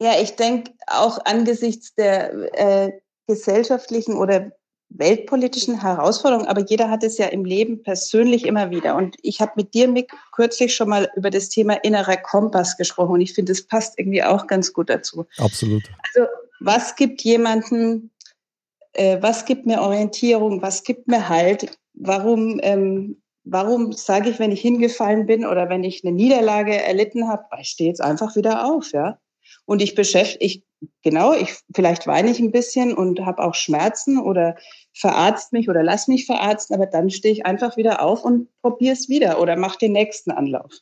Ja, ich denke auch angesichts der äh, gesellschaftlichen oder weltpolitischen Herausforderungen, aber jeder hat es ja im Leben persönlich immer wieder. Und ich habe mit dir, Mick, kürzlich schon mal über das Thema innerer Kompass gesprochen und ich finde, es passt irgendwie auch ganz gut dazu. Absolut. Also, was gibt jemanden, äh, was gibt mir Orientierung, was gibt mir Halt? Warum, ähm, warum sage ich, wenn ich hingefallen bin oder wenn ich eine Niederlage erlitten habe, ich stehe jetzt einfach wieder auf, ja? Und ich beschäftige, ich, genau, ich, vielleicht weine ich ein bisschen und habe auch Schmerzen oder verarzt mich oder lass mich verarzten, aber dann stehe ich einfach wieder auf und probiere es wieder oder mache den nächsten Anlauf.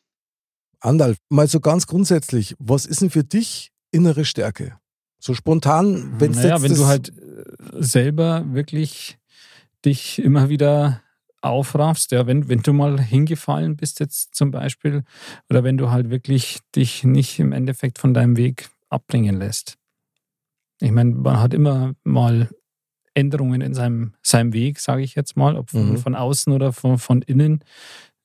Andal, mal so ganz grundsätzlich, was ist denn für dich innere Stärke? So spontan, wenn naja, wenn du halt äh, selber wirklich dich immer wieder aufraffst, ja, wenn, wenn du mal hingefallen bist jetzt zum Beispiel oder wenn du halt wirklich dich nicht im Endeffekt von deinem Weg abbringen lässt. Ich meine, man hat immer mal Änderungen in seinem, seinem Weg, sage ich jetzt mal, ob von, mhm. von außen oder von, von innen.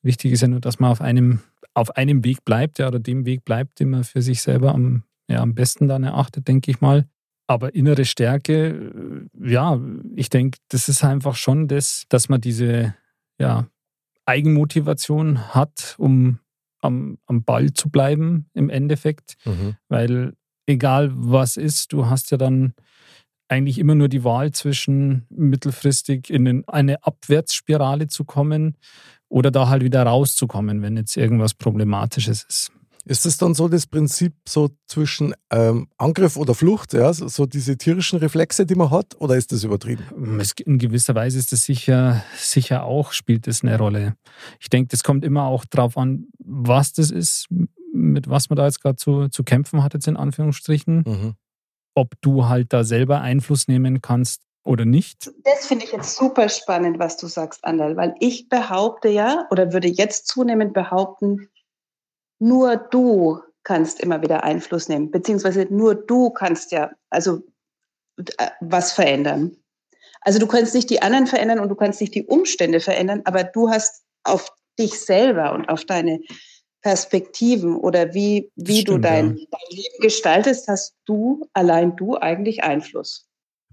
Wichtig ist ja nur, dass man auf einem, auf einem Weg bleibt, ja, oder dem Weg bleibt, den man für sich selber am, ja, am besten dann erachtet, denke ich mal. Aber innere Stärke, ja, ich denke, das ist einfach schon das, dass man diese ja, Eigenmotivation hat, um am, am Ball zu bleiben im Endeffekt. Mhm. Weil egal was ist, du hast ja dann eigentlich immer nur die Wahl zwischen mittelfristig in eine Abwärtsspirale zu kommen oder da halt wieder rauszukommen, wenn jetzt irgendwas Problematisches ist. Ist das dann so das Prinzip so zwischen ähm, Angriff oder Flucht, ja, so, so, diese tierischen Reflexe, die man hat, oder ist das übertrieben? in gewisser Weise ist das sicher, sicher auch, spielt das eine Rolle. Ich denke, das kommt immer auch darauf an, was das ist, mit was man da jetzt gerade zu, zu kämpfen hat, jetzt in Anführungsstrichen. Mhm. Ob du halt da selber Einfluss nehmen kannst oder nicht. Das finde ich jetzt super spannend, was du sagst, Andal, weil ich behaupte ja oder würde jetzt zunehmend behaupten, nur du kannst immer wieder Einfluss nehmen, beziehungsweise nur du kannst ja also äh, was verändern. Also du kannst nicht die anderen verändern und du kannst nicht die Umstände verändern, aber du hast auf dich selber und auf deine Perspektiven oder wie, wie stimmt, du dein, ja. dein Leben gestaltest, hast du, allein du eigentlich Einfluss.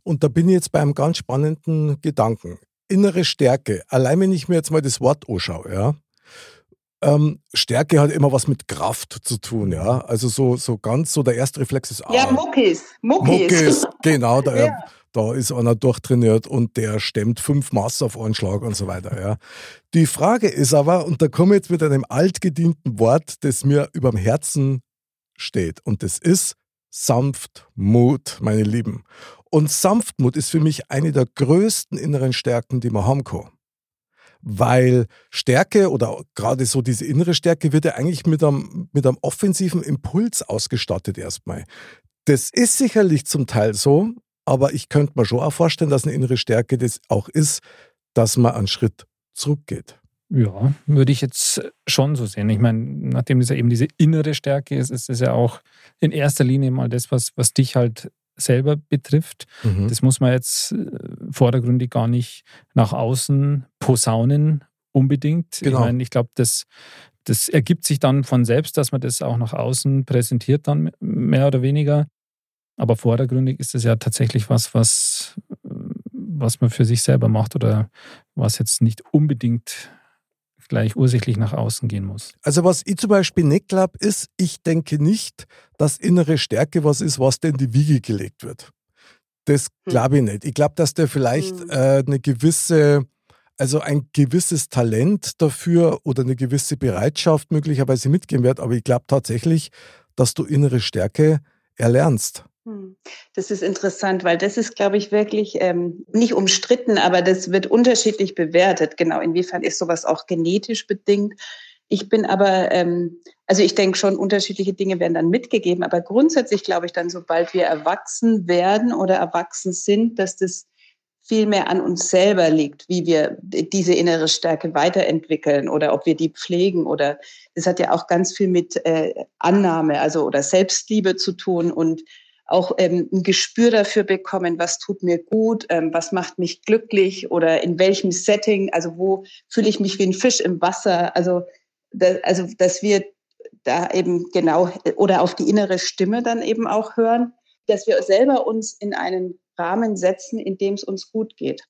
Und da bin ich jetzt bei einem ganz spannenden Gedanken. Innere Stärke. Allein wenn ich mir jetzt mal das Wort anschaue, ja, ähm, Stärke hat immer was mit Kraft zu tun, ja. Also so, so ganz so der erste Reflex ist ah, Ja, Muckis. Muckis. Muckis, genau, da, ja. Da ist einer durchtrainiert und der stemmt fünf Maß auf einen Schlag und so weiter, ja. Die Frage ist aber, und da komme ich jetzt mit einem altgedienten Wort, das mir überm Herzen steht, und das ist Sanftmut, meine Lieben. Und Sanftmut ist für mich eine der größten inneren Stärken, die man haben kann weil Stärke oder gerade so diese innere Stärke wird ja eigentlich mit einem, mit einem offensiven Impuls ausgestattet erstmal. Das ist sicherlich zum Teil so, aber ich könnte mir schon auch vorstellen, dass eine innere Stärke das auch ist, dass man einen Schritt zurückgeht. Ja, würde ich jetzt schon so sehen. Ich meine, nachdem es ja eben diese innere Stärke ist, ist es ja auch in erster Linie mal das, was, was dich halt selber betrifft. Mhm. Das muss man jetzt äh, vordergründig gar nicht nach außen posaunen unbedingt. Genau. Ich meine, ich glaube, das, das ergibt sich dann von selbst, dass man das auch nach außen präsentiert, dann mehr oder weniger. Aber vordergründig ist es ja tatsächlich was, was, was man für sich selber macht oder was jetzt nicht unbedingt gleich ursächlich nach außen gehen muss. Also was ich zum Beispiel nicht glaube, ist, ich denke nicht, dass innere Stärke was ist, was denn in die Wiege gelegt wird. Das hm. glaube ich nicht. Ich glaube, dass der vielleicht hm. äh, eine gewisse, also ein gewisses Talent dafür oder eine gewisse Bereitschaft möglicherweise mitgehen wird. Aber ich glaube tatsächlich, dass du innere Stärke erlernst. Hm. Das ist interessant, weil das ist, glaube ich, wirklich ähm, nicht umstritten, aber das wird unterschiedlich bewertet. Genau, inwiefern ist sowas auch genetisch bedingt? Ich bin aber, ähm, also ich denke schon, unterschiedliche Dinge werden dann mitgegeben, aber grundsätzlich glaube ich dann, sobald wir erwachsen werden oder erwachsen sind, dass das viel mehr an uns selber liegt, wie wir diese innere Stärke weiterentwickeln oder ob wir die pflegen oder das hat ja auch ganz viel mit äh, Annahme, also oder Selbstliebe zu tun und auch ähm, ein Gespür dafür bekommen, was tut mir gut, ähm, was macht mich glücklich oder in welchem Setting, also wo fühle ich mich wie ein Fisch im Wasser, also da, also dass wir da eben genau oder auf die innere Stimme dann eben auch hören, dass wir selber uns in einen Rahmen setzen, in dem es uns gut geht.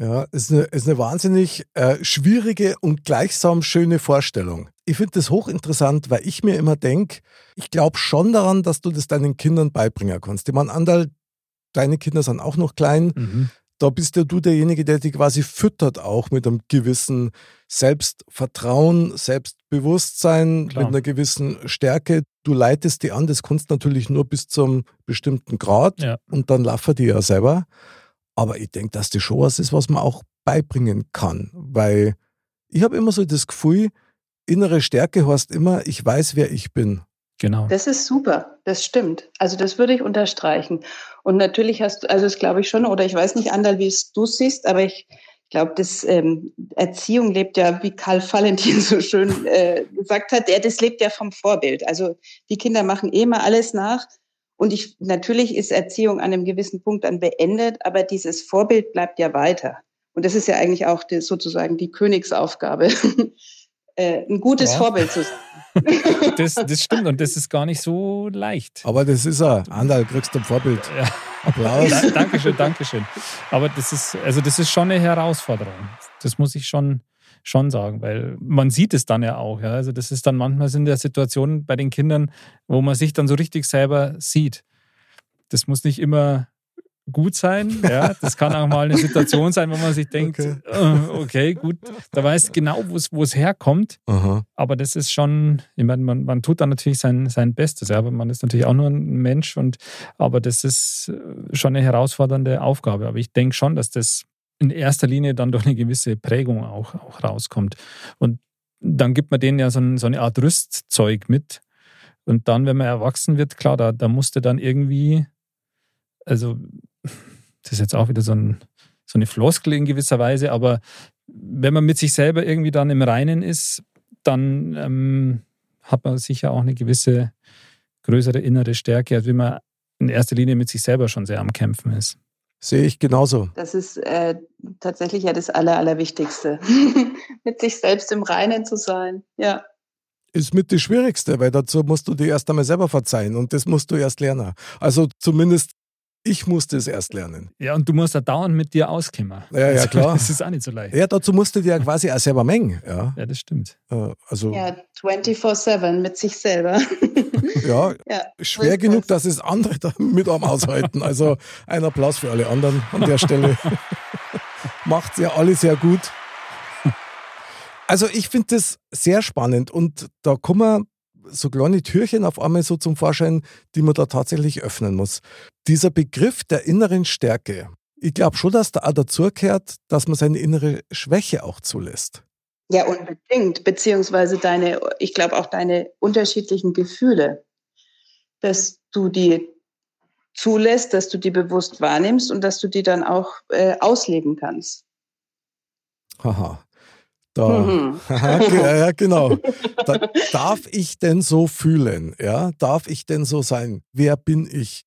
Ja, ist eine, ist eine wahnsinnig äh, schwierige und gleichsam schöne Vorstellung. Ich finde das hochinteressant, weil ich mir immer denke, ich glaube schon daran, dass du das deinen Kindern beibringen kannst. Ich meine, Andal, deine Kinder sind auch noch klein. Mhm. Da bist ja du derjenige, der dich quasi füttert auch mit einem gewissen Selbstvertrauen, Selbstbewusstsein, Klar. mit einer gewissen Stärke. Du leitest die an, das kannst natürlich nur bis zum bestimmten Grad ja. und dann laufen die ja selber. Aber ich denke, dass das schon was ist, was man auch beibringen kann. Weil ich habe immer so das Gefühl, innere Stärke heißt immer, ich weiß, wer ich bin. Genau. Das ist super, das stimmt. Also das würde ich unterstreichen. Und natürlich hast du, also das glaube ich schon, oder ich weiß nicht, Andal, wie es du siehst, aber ich glaube, das ähm, Erziehung lebt ja, wie Karl Valentin so schön äh, gesagt hat, der, das lebt ja vom Vorbild. Also die Kinder machen eh mal alles nach. Und ich, natürlich ist Erziehung an einem gewissen Punkt dann beendet, aber dieses Vorbild bleibt ja weiter. Und das ist ja eigentlich auch die, sozusagen die Königsaufgabe, äh, ein gutes ja. Vorbild zu sein. das, das stimmt und das ist gar nicht so leicht. Aber das ist er. Andal, kriegst du ein Vorbild. Ja. Applaus. Da, Dankeschön, Dankeschön. Aber das ist, also das ist schon eine Herausforderung. Das muss ich schon, schon sagen, weil man sieht es dann ja auch. Ja? Also das ist dann manchmal sind der Situationen bei den Kindern, wo man sich dann so richtig selber sieht. Das muss nicht immer gut sein. Ja, das kann auch mal eine Situation sein, wo man sich denkt, okay, äh, okay gut, da weiß genau, wo es herkommt. Aha. Aber das ist schon, ich meine, man, man tut dann natürlich sein, sein Bestes, ja, aber man ist natürlich auch nur ein Mensch und aber das ist schon eine herausfordernde Aufgabe. Aber ich denke schon, dass das in erster Linie dann durch eine gewisse Prägung auch, auch rauskommt. Und dann gibt man denen ja so, ein, so eine Art Rüstzeug mit. Und dann, wenn man erwachsen wird, klar, da, da musste dann irgendwie, also das ist jetzt auch wieder so, ein, so eine Floskel in gewisser Weise, aber wenn man mit sich selber irgendwie dann im Reinen ist, dann ähm, hat man sicher auch eine gewisse größere innere Stärke, als wenn man in erster Linie mit sich selber schon sehr am Kämpfen ist. Sehe ich genauso. Das ist äh, tatsächlich ja das Aller, Allerwichtigste. mit sich selbst im Reinen zu sein, ja. Ist mit das Schwierigste, weil dazu musst du dir erst einmal selber verzeihen und das musst du erst lernen. Also zumindest ich musste es erst lernen. Ja, und du musst da dauernd mit dir auskommen. Ja, ja, also, klar. Das ist auch nicht so leicht. Ja, dazu musste dir ja quasi auch selber mengen. Ja, ja das stimmt. Äh, also, ja, 24-7 mit sich selber. Ja, ja schwer genug, dass es andere mit am aushalten. Also ein Applaus für alle anderen an der Stelle. Macht ja alle sehr gut. Also ich finde das sehr spannend und da kommen so kleine Türchen auf einmal so zum Vorschein, die man da tatsächlich öffnen muss. Dieser Begriff der inneren Stärke, ich glaube schon, dass da auch dazu gehört, dass man seine innere Schwäche auch zulässt. Ja, unbedingt. Beziehungsweise deine, ich glaube auch deine unterschiedlichen Gefühle, dass du die zulässt, dass du die bewusst wahrnimmst und dass du die dann auch äh, ausleben kannst. Haha. Da, mhm. ja, genau. Da, darf ich denn so fühlen? Ja, darf ich denn so sein? Wer bin ich?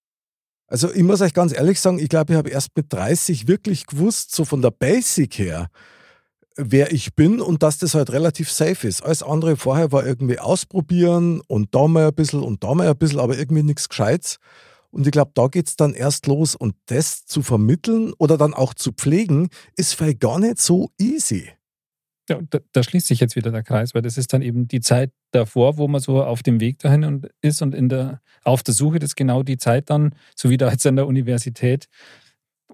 Also ich muss euch ganz ehrlich sagen, ich glaube, ich habe erst mit 30 wirklich gewusst, so von der Basic her, wer ich bin und dass das halt relativ safe ist. Alles andere vorher war irgendwie ausprobieren und da mal ein bisschen und da mal ein bisschen, aber irgendwie nichts Gescheites. Und ich glaube, da geht es dann erst los. Und das zu vermitteln oder dann auch zu pflegen, ist vielleicht gar nicht so easy. Ja, da, da, schließt sich jetzt wieder der Kreis, weil das ist dann eben die Zeit davor, wo man so auf dem Weg dahin ist und in der, auf der Suche, das ist genau die Zeit dann, so wie da jetzt an der Universität.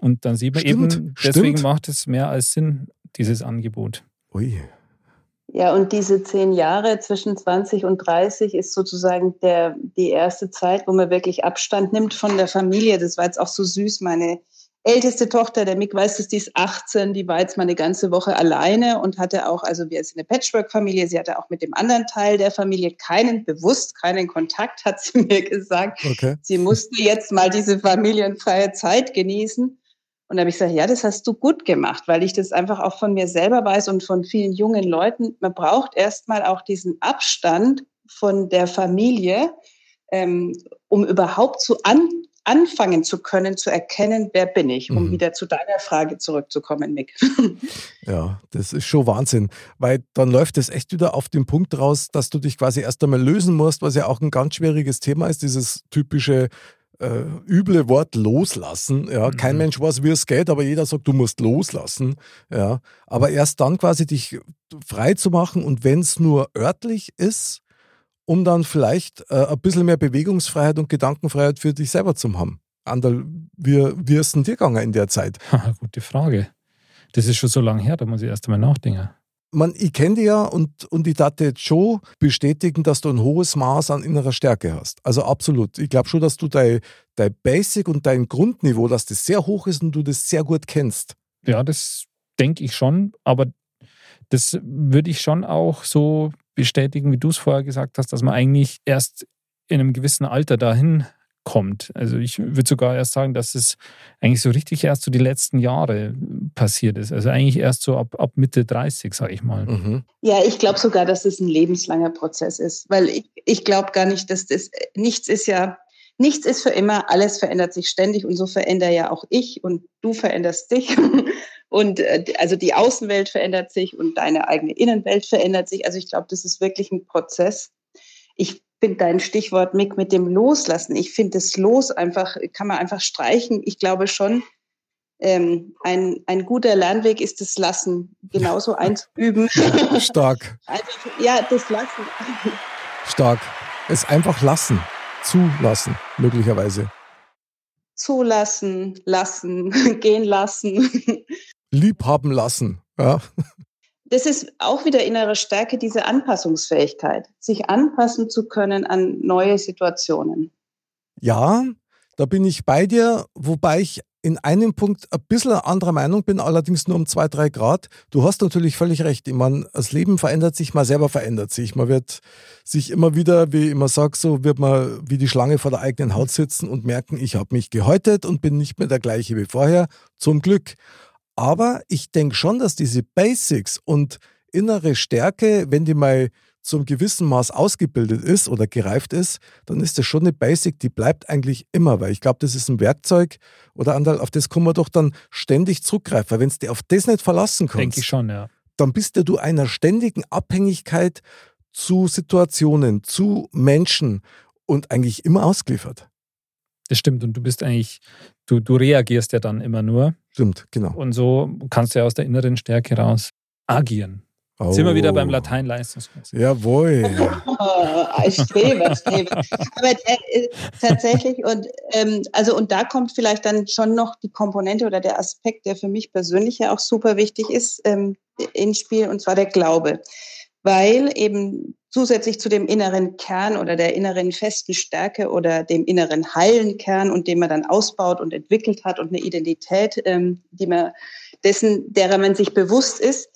Und dann sieht man stimmt, eben, deswegen stimmt. macht es mehr als Sinn, dieses Angebot. Ui. Ja, und diese zehn Jahre zwischen 20 und 30 ist sozusagen der, die erste Zeit, wo man wirklich Abstand nimmt von der Familie. Das war jetzt auch so süß. Meine älteste Tochter, der Mick weiß es, die ist 18, die war jetzt mal eine ganze Woche alleine und hatte auch, also wir sind eine Patchwork-Familie, sie hatte auch mit dem anderen Teil der Familie keinen, bewusst keinen Kontakt, hat sie mir gesagt. Okay. Sie musste jetzt mal diese familienfreie Zeit genießen. Und da habe ich gesagt, ja, das hast du gut gemacht, weil ich das einfach auch von mir selber weiß und von vielen jungen Leuten. Man braucht erstmal auch diesen Abstand von der Familie, ähm, um überhaupt zu an, anfangen zu können, zu erkennen, wer bin ich, um mhm. wieder zu deiner Frage zurückzukommen, Nick. Ja, das ist schon Wahnsinn, weil dann läuft es echt wieder auf den Punkt raus, dass du dich quasi erst einmal lösen musst, was ja auch ein ganz schwieriges Thema ist, dieses typische äh, üble Wort loslassen. Ja, mhm. kein Mensch weiß, wie es geht, aber jeder sagt, du musst loslassen. Ja, aber erst dann quasi dich frei zu machen und wenn es nur örtlich ist, um dann vielleicht äh, ein bisschen mehr Bewegungsfreiheit und Gedankenfreiheit für dich selber zu haben. Anderl, wie, wie ist denn dir gegangen in der Zeit? Gute Frage. Das ist schon so lange her, da muss ich erst einmal nachdenken man, ich kenne dich ja und, und ich darf jetzt schon bestätigen, dass du ein hohes Maß an innerer Stärke hast. Also absolut. Ich glaube schon, dass du dein, dein Basic und dein Grundniveau, dass das sehr hoch ist und du das sehr gut kennst. Ja, das denke ich schon, aber das würde ich schon auch so bestätigen, wie du es vorher gesagt hast, dass man eigentlich erst in einem gewissen Alter dahin kommt. Also ich würde sogar erst sagen, dass es eigentlich so richtig erst so die letzten Jahre passiert ist. Also eigentlich erst so ab, ab Mitte 30, sage ich mal. Mhm. Ja, ich glaube sogar, dass es ein lebenslanger Prozess ist, weil ich, ich glaube gar nicht, dass das, nichts ist ja, nichts ist für immer, alles verändert sich ständig und so verändere ja auch ich und du veränderst dich. Und äh, also die Außenwelt verändert sich und deine eigene Innenwelt verändert sich. Also ich glaube, das ist wirklich ein Prozess. Ich finde dein Stichwort Mick mit dem Loslassen. Ich finde das Los einfach, kann man einfach streichen. Ich glaube schon, ähm, ein, ein guter Lernweg ist das Lassen genauso einzuüben. Stark. Also, ja, das Lassen. Stark. Es einfach lassen. Zulassen, möglicherweise. Zulassen, lassen, gehen lassen. Liebhaben lassen. Ja das ist auch wieder innere Stärke, diese Anpassungsfähigkeit, sich anpassen zu können an neue Situationen. Ja, da bin ich bei dir, wobei ich in einem Punkt ein bisschen anderer Meinung bin, allerdings nur um zwei, drei Grad. Du hast natürlich völlig recht. Ich meine, das Leben verändert sich, man selber verändert sich. Man wird sich immer wieder, wie ich immer sage, so wird man wie die Schlange vor der eigenen Haut sitzen und merken, ich habe mich gehäutet und bin nicht mehr der gleiche wie vorher. Zum Glück. Aber ich denke schon, dass diese Basics und innere Stärke, wenn die mal zum gewissen Maß ausgebildet ist oder gereift ist, dann ist das schon eine Basic, die bleibt eigentlich immer, weil ich glaube, das ist ein Werkzeug oder Andal, auf das kann man doch dann ständig zurückgreifen. Wenn du dich auf das nicht verlassen kannst, denke ich schon, ja. Dann bist ja du einer ständigen Abhängigkeit zu Situationen, zu Menschen und eigentlich immer ausgeliefert. Das stimmt. Und du bist eigentlich, du, du reagierst ja dann immer nur. Stimmt, genau. Und so kannst du ja aus der inneren Stärke raus agieren. Oh. Jetzt sind wir wieder beim oh. Latein-Leistungskurs. Jawohl. oh, strebe, strebe. Aber äh, tatsächlich, und, ähm, also, und da kommt vielleicht dann schon noch die Komponente oder der Aspekt, der für mich persönlich ja auch super wichtig ist, ähm, ins Spiel, und zwar der Glaube. Weil eben zusätzlich zu dem inneren Kern oder der inneren festen Stärke oder dem inneren heilen Kern und den man dann ausbaut und entwickelt hat und eine Identität, ähm, die man dessen, derer man sich bewusst ist.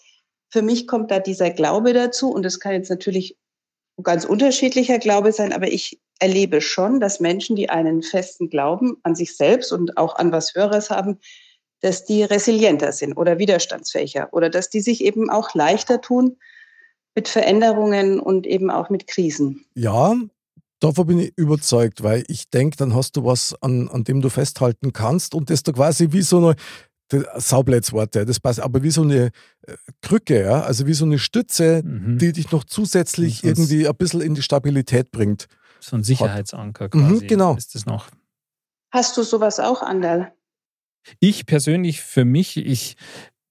Für mich kommt da dieser Glaube dazu und das kann jetzt natürlich ganz unterschiedlicher Glaube sein, aber ich erlebe schon, dass Menschen, die einen festen Glauben an sich selbst und auch an was Höheres haben, dass die resilienter sind oder widerstandsfähiger oder dass die sich eben auch leichter tun, mit Veränderungen und eben auch mit Krisen. Ja, davon bin ich überzeugt, weil ich denke, dann hast du was, an, an dem du festhalten kannst und das da quasi wie so eine Saublätzworte, das passt, aber wie so eine äh, Krücke, ja, also wie so eine Stütze, mhm. die dich noch zusätzlich irgendwie ein bisschen in die Stabilität bringt. So ein Sicherheitsanker mhm, quasi. Mhm, genau. Ist das noch. Hast du sowas auch, Anderl? Ich persönlich, für mich, ich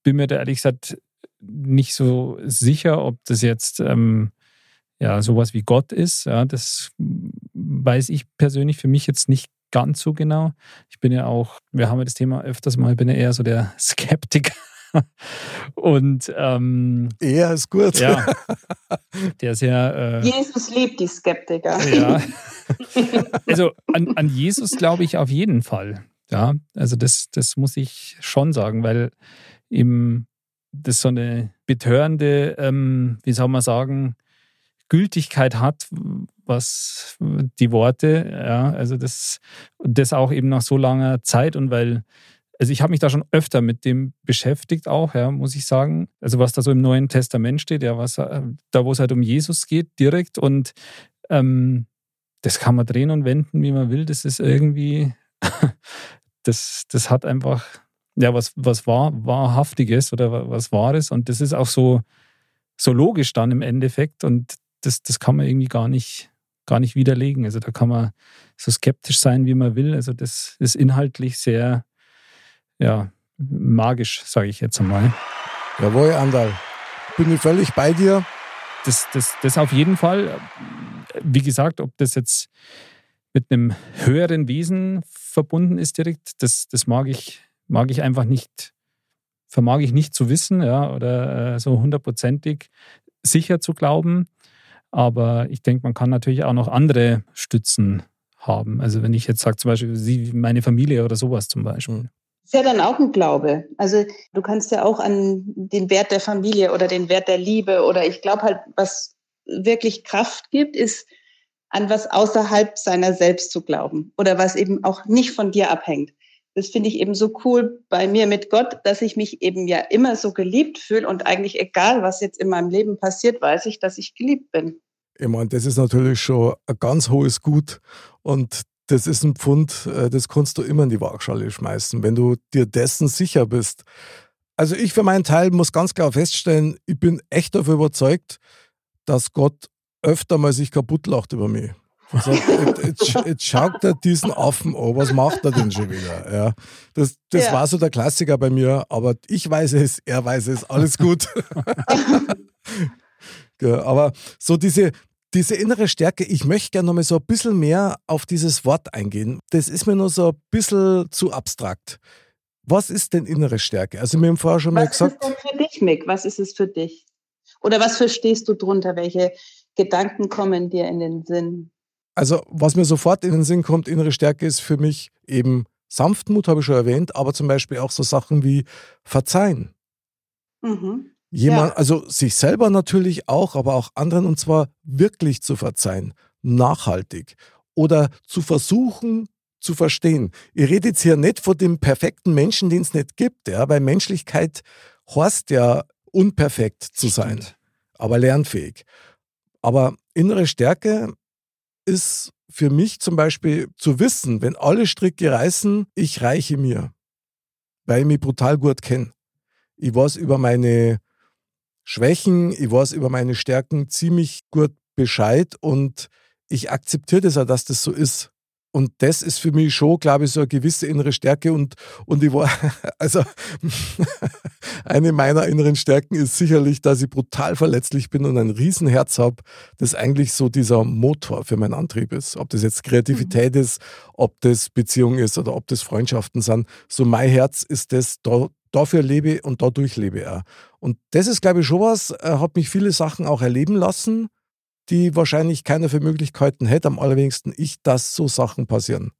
bin mir da ehrlich gesagt nicht so sicher, ob das jetzt ähm, ja sowas wie Gott ist. Ja, das weiß ich persönlich für mich jetzt nicht ganz so genau. Ich bin ja auch, wir haben ja das Thema öfters mal, ich bin ja eher so der Skeptiker. Und ähm, eher ist gut. Ja, der sehr. Äh, Jesus liebt die Skeptiker. Ja. Also an, an Jesus glaube ich auf jeden Fall. Ja, also das, das muss ich schon sagen, weil eben das so eine betörende, ähm, wie soll man sagen, Gültigkeit hat, was die Worte, ja, also das, das auch eben nach so langer Zeit und weil also ich habe mich da schon öfter mit dem beschäftigt auch, ja, muss ich sagen. Also was da so im Neuen Testament steht, ja, was äh, da wo es halt um Jesus geht direkt und ähm, das kann man drehen und wenden, wie man will. Das ist irgendwie, das, das hat einfach ja was was wahr, wahrhaftiges oder was Wahres und das ist auch so so logisch dann im Endeffekt und das das kann man irgendwie gar nicht gar nicht widerlegen. Also da kann man so skeptisch sein, wie man will. Also das ist inhaltlich sehr ja, magisch, sage ich jetzt einmal. Jawohl, Andal. Bin ich völlig bei dir. Das, das, das auf jeden Fall. Wie gesagt, ob das jetzt mit einem höheren Wesen verbunden ist direkt, das, das mag ich, mag ich einfach nicht, vermag ich nicht zu wissen, ja, oder äh, so hundertprozentig sicher zu glauben. Aber ich denke, man kann natürlich auch noch andere Stützen haben. Also wenn ich jetzt sage, zum Beispiel sie, meine Familie oder sowas zum Beispiel. ist ja dann auch ein Glaube. Also du kannst ja auch an den Wert der Familie oder den Wert der Liebe oder ich glaube halt, was wirklich Kraft gibt, ist an was außerhalb seiner selbst zu glauben oder was eben auch nicht von dir abhängt. Das finde ich eben so cool bei mir mit Gott, dass ich mich eben ja immer so geliebt fühle und eigentlich egal, was jetzt in meinem Leben passiert, weiß ich, dass ich geliebt bin. Ich meine, das ist natürlich schon ein ganz hohes Gut und das ist ein Pfund, äh, das kannst du immer in die Waagschale schmeißen, wenn du dir dessen sicher bist. Also ich für meinen Teil muss ganz klar feststellen, ich bin echt dafür überzeugt, dass Gott öfter mal sich kaputt lacht über mich. Sagt, jetzt, jetzt, schaut er diesen Affen an, was macht er denn schon wieder? Ja, das das ja. war so der Klassiker bei mir, aber ich weiß es, er weiß es, alles gut. aber so diese, diese innere Stärke, ich möchte gerne noch mal so ein bisschen mehr auf dieses Wort eingehen. Das ist mir nur so ein bisschen zu abstrakt. Was ist denn innere Stärke? Also, wir haben vorher schon was mal gesagt. Was ist denn für dich, Mick? Was ist es für dich? Oder was verstehst du drunter? Welche Gedanken kommen dir in den Sinn? Also, was mir sofort in den Sinn kommt, innere Stärke ist für mich eben Sanftmut, habe ich schon erwähnt, aber zum Beispiel auch so Sachen wie Verzeihen. Mhm. Jemand, ja. also sich selber natürlich auch, aber auch anderen und zwar wirklich zu verzeihen, nachhaltig oder zu versuchen zu verstehen. Ihr redet jetzt hier nicht von dem perfekten Menschen, den es nicht gibt, ja, weil Menschlichkeit heißt ja unperfekt zu sein, Stimmt. aber lernfähig. Aber innere Stärke ist für mich zum Beispiel zu wissen, wenn alle Stricke reißen, ich reiche mir, weil ich mich brutal gut kenne. Ich weiß über meine Schwächen, ich weiß über meine Stärken ziemlich gut Bescheid und ich akzeptiere das auch, dass das so ist. Und das ist für mich schon, glaube ich, so eine gewisse innere Stärke. Und, und ich war, also eine meiner inneren Stärken ist sicherlich, dass ich brutal verletzlich bin und ein Riesenherz habe, das eigentlich so dieser Motor für meinen Antrieb ist. Ob das jetzt Kreativität mhm. ist, ob das Beziehung ist oder ob das Freundschaften sind. So mein Herz ist das, da, dafür lebe und dadurch lebe ich auch. Und das ist, glaube ich, schon was, äh, hat mich viele Sachen auch erleben lassen die wahrscheinlich keiner für Möglichkeiten hätte, am allerwenigsten ich, dass so Sachen passieren.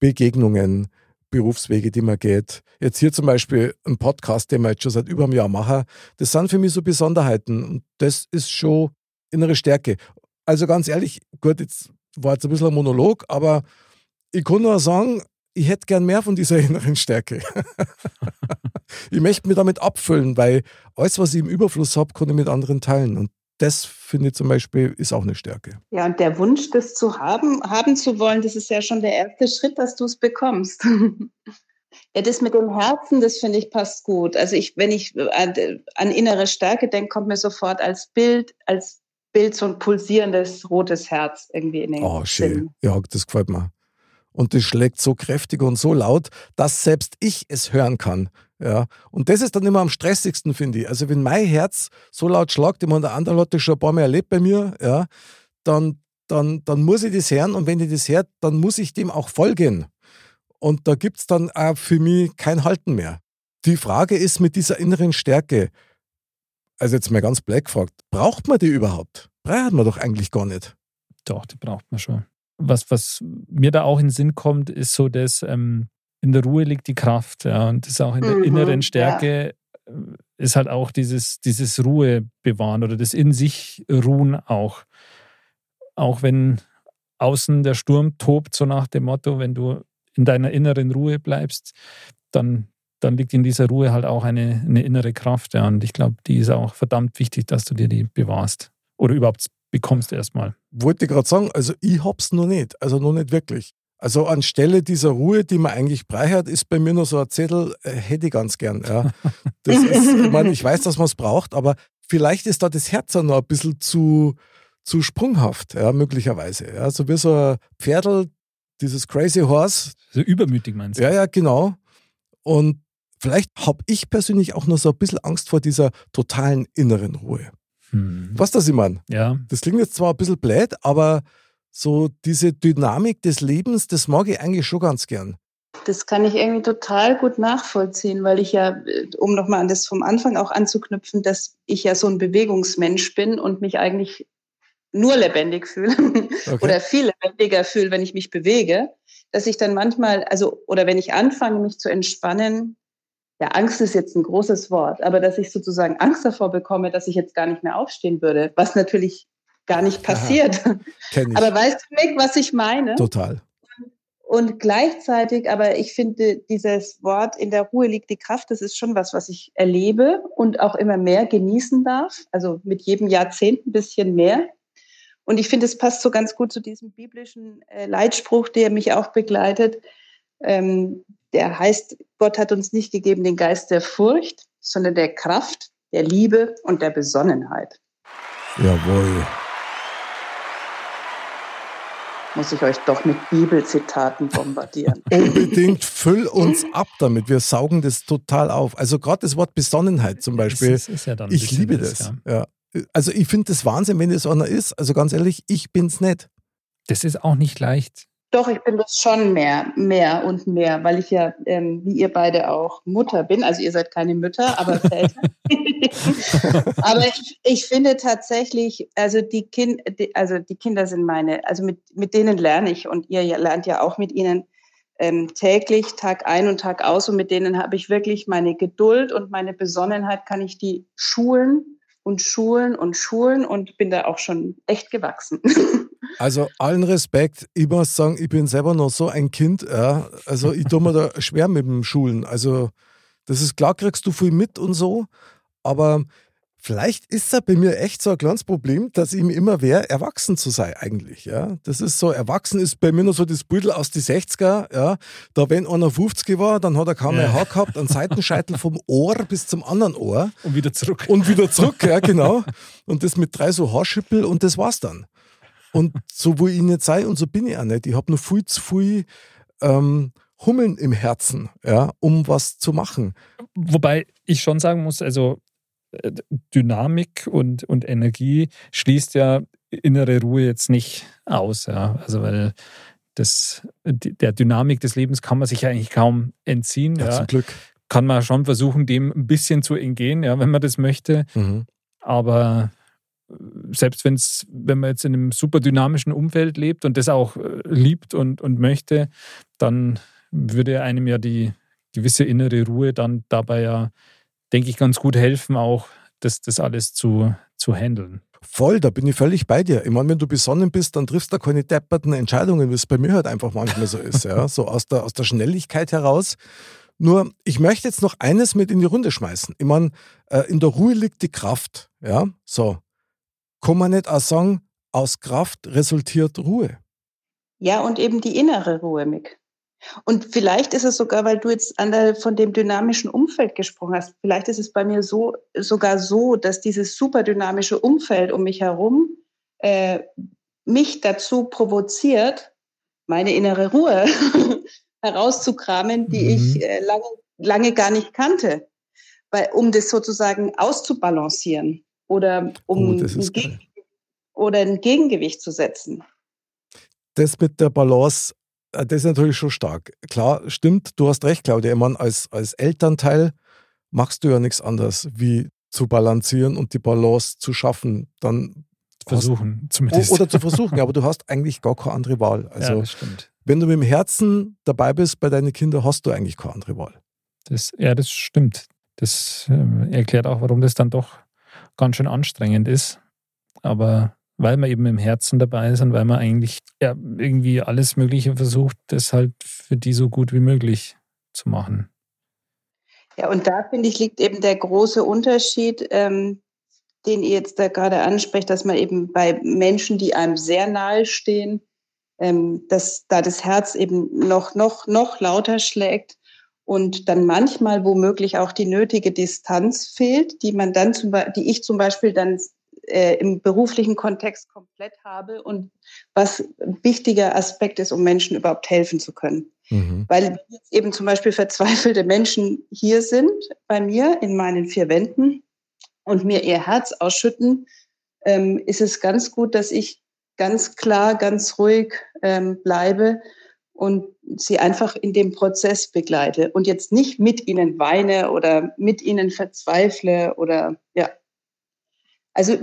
Begegnungen, Berufswege, die man geht. Jetzt hier zum Beispiel ein Podcast, den wir jetzt schon seit über einem Jahr machen. Das sind für mich so Besonderheiten und das ist schon innere Stärke. Also ganz ehrlich, gut, jetzt war jetzt ein bisschen ein Monolog, aber ich kann nur sagen, ich hätte gern mehr von dieser inneren Stärke. ich möchte mich damit abfüllen, weil alles, was ich im Überfluss habe, kann ich mit anderen teilen. Und das finde ich zum Beispiel ist auch eine Stärke. Ja, und der Wunsch, das zu haben, haben zu wollen, das ist ja schon der erste Schritt, dass du es bekommst. ja, das mit dem Herzen, das finde ich passt gut. Also ich, wenn ich an, an innere Stärke denke, kommt mir sofort als Bild, als Bild so ein pulsierendes rotes Herz irgendwie in den Oh, schön. Sinn. Ja, das gefällt mir. Und das schlägt so kräftig und so laut, dass selbst ich es hören kann. Ja, und das ist dann immer am stressigsten, finde ich. Also, wenn mein Herz so laut schlagt, ich der andere hat das schon ein paar Mal erlebt bei mir, ja, dann, dann, dann muss ich das hören und wenn ich das höre, dann muss ich dem auch folgen. Und da gibt es dann auch für mich kein Halten mehr. Die Frage ist mit dieser inneren Stärke, also jetzt mal ganz black gefragt, braucht man die überhaupt? Braucht man doch eigentlich gar nicht. Doch, die braucht man schon. Was, was mir da auch in den Sinn kommt, ist so, dass ähm, in der Ruhe liegt die Kraft. Ja. Und das ist auch in der mhm, inneren Stärke, ja. Äh, ist halt auch dieses, dieses Ruhe bewahren oder das in sich ruhen auch. Auch wenn außen der Sturm tobt, so nach dem Motto, wenn du in deiner inneren Ruhe bleibst, dann, dann liegt in dieser Ruhe halt auch eine, eine innere Kraft. Ja. Und ich glaube, die ist auch verdammt wichtig, dass du dir die bewahrst. Oder überhaupt bekommst erstmal. Wollte gerade sagen, also ich hab's noch nicht, also noch nicht wirklich. Also anstelle dieser Ruhe, die man eigentlich braucht, ist bei mir nur so ein Zettel, äh, hätte ich ganz gern. Ja. Das ist, ich, meine, ich weiß, dass man es braucht, aber vielleicht ist da das Herz noch ein bisschen zu, zu sprunghaft, ja, möglicherweise. Ja. So wie so ein Pferdl, dieses Crazy Horse. So übermütig meinst du? Ja, ja, genau. Und vielleicht habe ich persönlich auch noch so ein bisschen Angst vor dieser totalen inneren Ruhe. Hm. Was das ich meine? Ja. Das klingt jetzt zwar ein bisschen blöd, aber so diese Dynamik des Lebens, das mag ich eigentlich schon ganz gern. Das kann ich irgendwie total gut nachvollziehen, weil ich ja, um nochmal an das vom Anfang auch anzuknüpfen, dass ich ja so ein Bewegungsmensch bin und mich eigentlich nur lebendig fühle okay. oder viel lebendiger fühle, wenn ich mich bewege, dass ich dann manchmal, also, oder wenn ich anfange, mich zu entspannen, ja, Angst ist jetzt ein großes Wort, aber dass ich sozusagen Angst davor bekomme, dass ich jetzt gar nicht mehr aufstehen würde, was natürlich gar nicht passiert. Aber weißt du, Mick, was ich meine? Total. Und gleichzeitig, aber ich finde, dieses Wort in der Ruhe liegt die Kraft, das ist schon was, was ich erlebe und auch immer mehr genießen darf. Also mit jedem Jahrzehnt ein bisschen mehr. Und ich finde, es passt so ganz gut zu diesem biblischen äh, Leitspruch, der mich auch begleitet. Ähm, der heißt, Gott hat uns nicht gegeben den Geist der Furcht, sondern der Kraft, der Liebe und der Besonnenheit. Jawohl. Muss ich euch doch mit Bibelzitaten bombardieren. Unbedingt füll uns ab damit. Wir saugen das total auf. Also gerade das Wort Besonnenheit zum Beispiel. Das ist ja dann ich liebe das. das ja. ja. Also ich finde das Wahnsinn, wenn es einer ist. Also ganz ehrlich, ich bin's nicht. Das ist auch nicht leicht. Doch, ich bin das schon mehr, mehr und mehr, weil ich ja, ähm, wie ihr beide auch, Mutter bin. Also ihr seid keine Mütter, aber Väter. aber ich, ich finde tatsächlich, also die, kind, die, also die Kinder sind meine, also mit, mit denen lerne ich und ihr lernt ja auch mit ihnen ähm, täglich, Tag ein und Tag aus und mit denen habe ich wirklich meine Geduld und meine Besonnenheit, kann ich die schulen und schulen und schulen und bin da auch schon echt gewachsen. Also allen Respekt, ich muss sagen, ich bin selber noch so ein Kind. Ja. Also ich tue mir da schwer mit dem Schulen. Also das ist klar, kriegst du viel mit und so, aber vielleicht ist da bei mir echt so ein kleines Problem, dass ich mir immer wehre, erwachsen zu sein eigentlich. Ja. Das ist so, erwachsen ist bei mir noch so das Büdel aus die 60er. Ja. Da wenn einer 50 war, dann hat er kaum mehr Haar gehabt, einen Seitenscheitel vom Ohr bis zum anderen Ohr. Und wieder zurück. Und wieder zurück, ja genau. Und das mit drei so Haarschippel und das war's dann. Und so, wo ich nicht sei, und so bin ich auch nicht. Ich habe noch viel zu viel ähm, Hummeln im Herzen, ja, um was zu machen. Wobei ich schon sagen muss, also äh, Dynamik und, und Energie schließt ja innere Ruhe jetzt nicht aus, ja. Also weil das, der Dynamik des Lebens kann man sich ja eigentlich kaum entziehen. Ja, ja. Zum Glück. Kann man schon versuchen, dem ein bisschen zu entgehen, ja, wenn man das möchte. Mhm. Aber selbst wenn's, wenn man jetzt in einem super dynamischen Umfeld lebt und das auch äh, liebt und, und möchte, dann würde einem ja die gewisse innere Ruhe dann dabei ja, denke ich, ganz gut helfen, auch das, das alles zu, zu handeln. Voll, da bin ich völlig bei dir. Ich meine, wenn du besonnen bist, dann triffst du keine depperten Entscheidungen, wie es bei mir halt einfach manchmal so ist. Ja? So aus der, aus der Schnelligkeit heraus. Nur, ich möchte jetzt noch eines mit in die Runde schmeißen. Ich meine, äh, in der Ruhe liegt die Kraft. Ja, so kann man nicht auch sagen, aus Kraft resultiert Ruhe. Ja, und eben die innere Ruhe, Mick. Und vielleicht ist es sogar, weil du jetzt der, von dem dynamischen Umfeld gesprochen hast, vielleicht ist es bei mir so, sogar so, dass dieses super dynamische Umfeld um mich herum äh, mich dazu provoziert, meine innere Ruhe herauszukramen, die mhm. ich äh, lange, lange gar nicht kannte, weil, um das sozusagen auszubalancieren oder um oh, ein oder ein Gegengewicht zu setzen. Das mit der Balance, äh, das ist natürlich schon stark. Klar, stimmt, du hast recht, Claudia. Ich meine, als, als Elternteil machst du ja nichts anderes, wie zu balancieren und die Balance zu schaffen. Dann versuchen hast, zumindest. Oder zu versuchen, aber du hast eigentlich gar keine andere Wahl. Also, ja, das stimmt. Wenn du mit dem Herzen dabei bist bei deinen Kindern, hast du eigentlich keine andere Wahl. Das, ja, das stimmt. Das äh, erklärt auch, warum das dann doch ganz schön anstrengend ist. Aber weil man eben im Herzen dabei ist und weil man eigentlich ja, irgendwie alles Mögliche versucht, das halt für die so gut wie möglich zu machen. Ja, und da finde ich, liegt eben der große Unterschied, ähm, den ihr jetzt da gerade ansprecht, dass man eben bei Menschen, die einem sehr nahe stehen, ähm, dass da das Herz eben noch, noch, noch lauter schlägt und dann manchmal womöglich auch die nötige Distanz fehlt, die man dann zum die ich zum Beispiel dann äh, im beruflichen Kontext komplett habe und was ein wichtiger Aspekt ist, um Menschen überhaupt helfen zu können. Mhm. Weil eben zum Beispiel verzweifelte Menschen hier sind bei mir in meinen vier Wänden und mir ihr Herz ausschütten, ähm, ist es ganz gut, dass ich ganz klar, ganz ruhig ähm, bleibe und sie einfach in dem Prozess begleite und jetzt nicht mit ihnen weine oder mit ihnen verzweifle oder ja. Also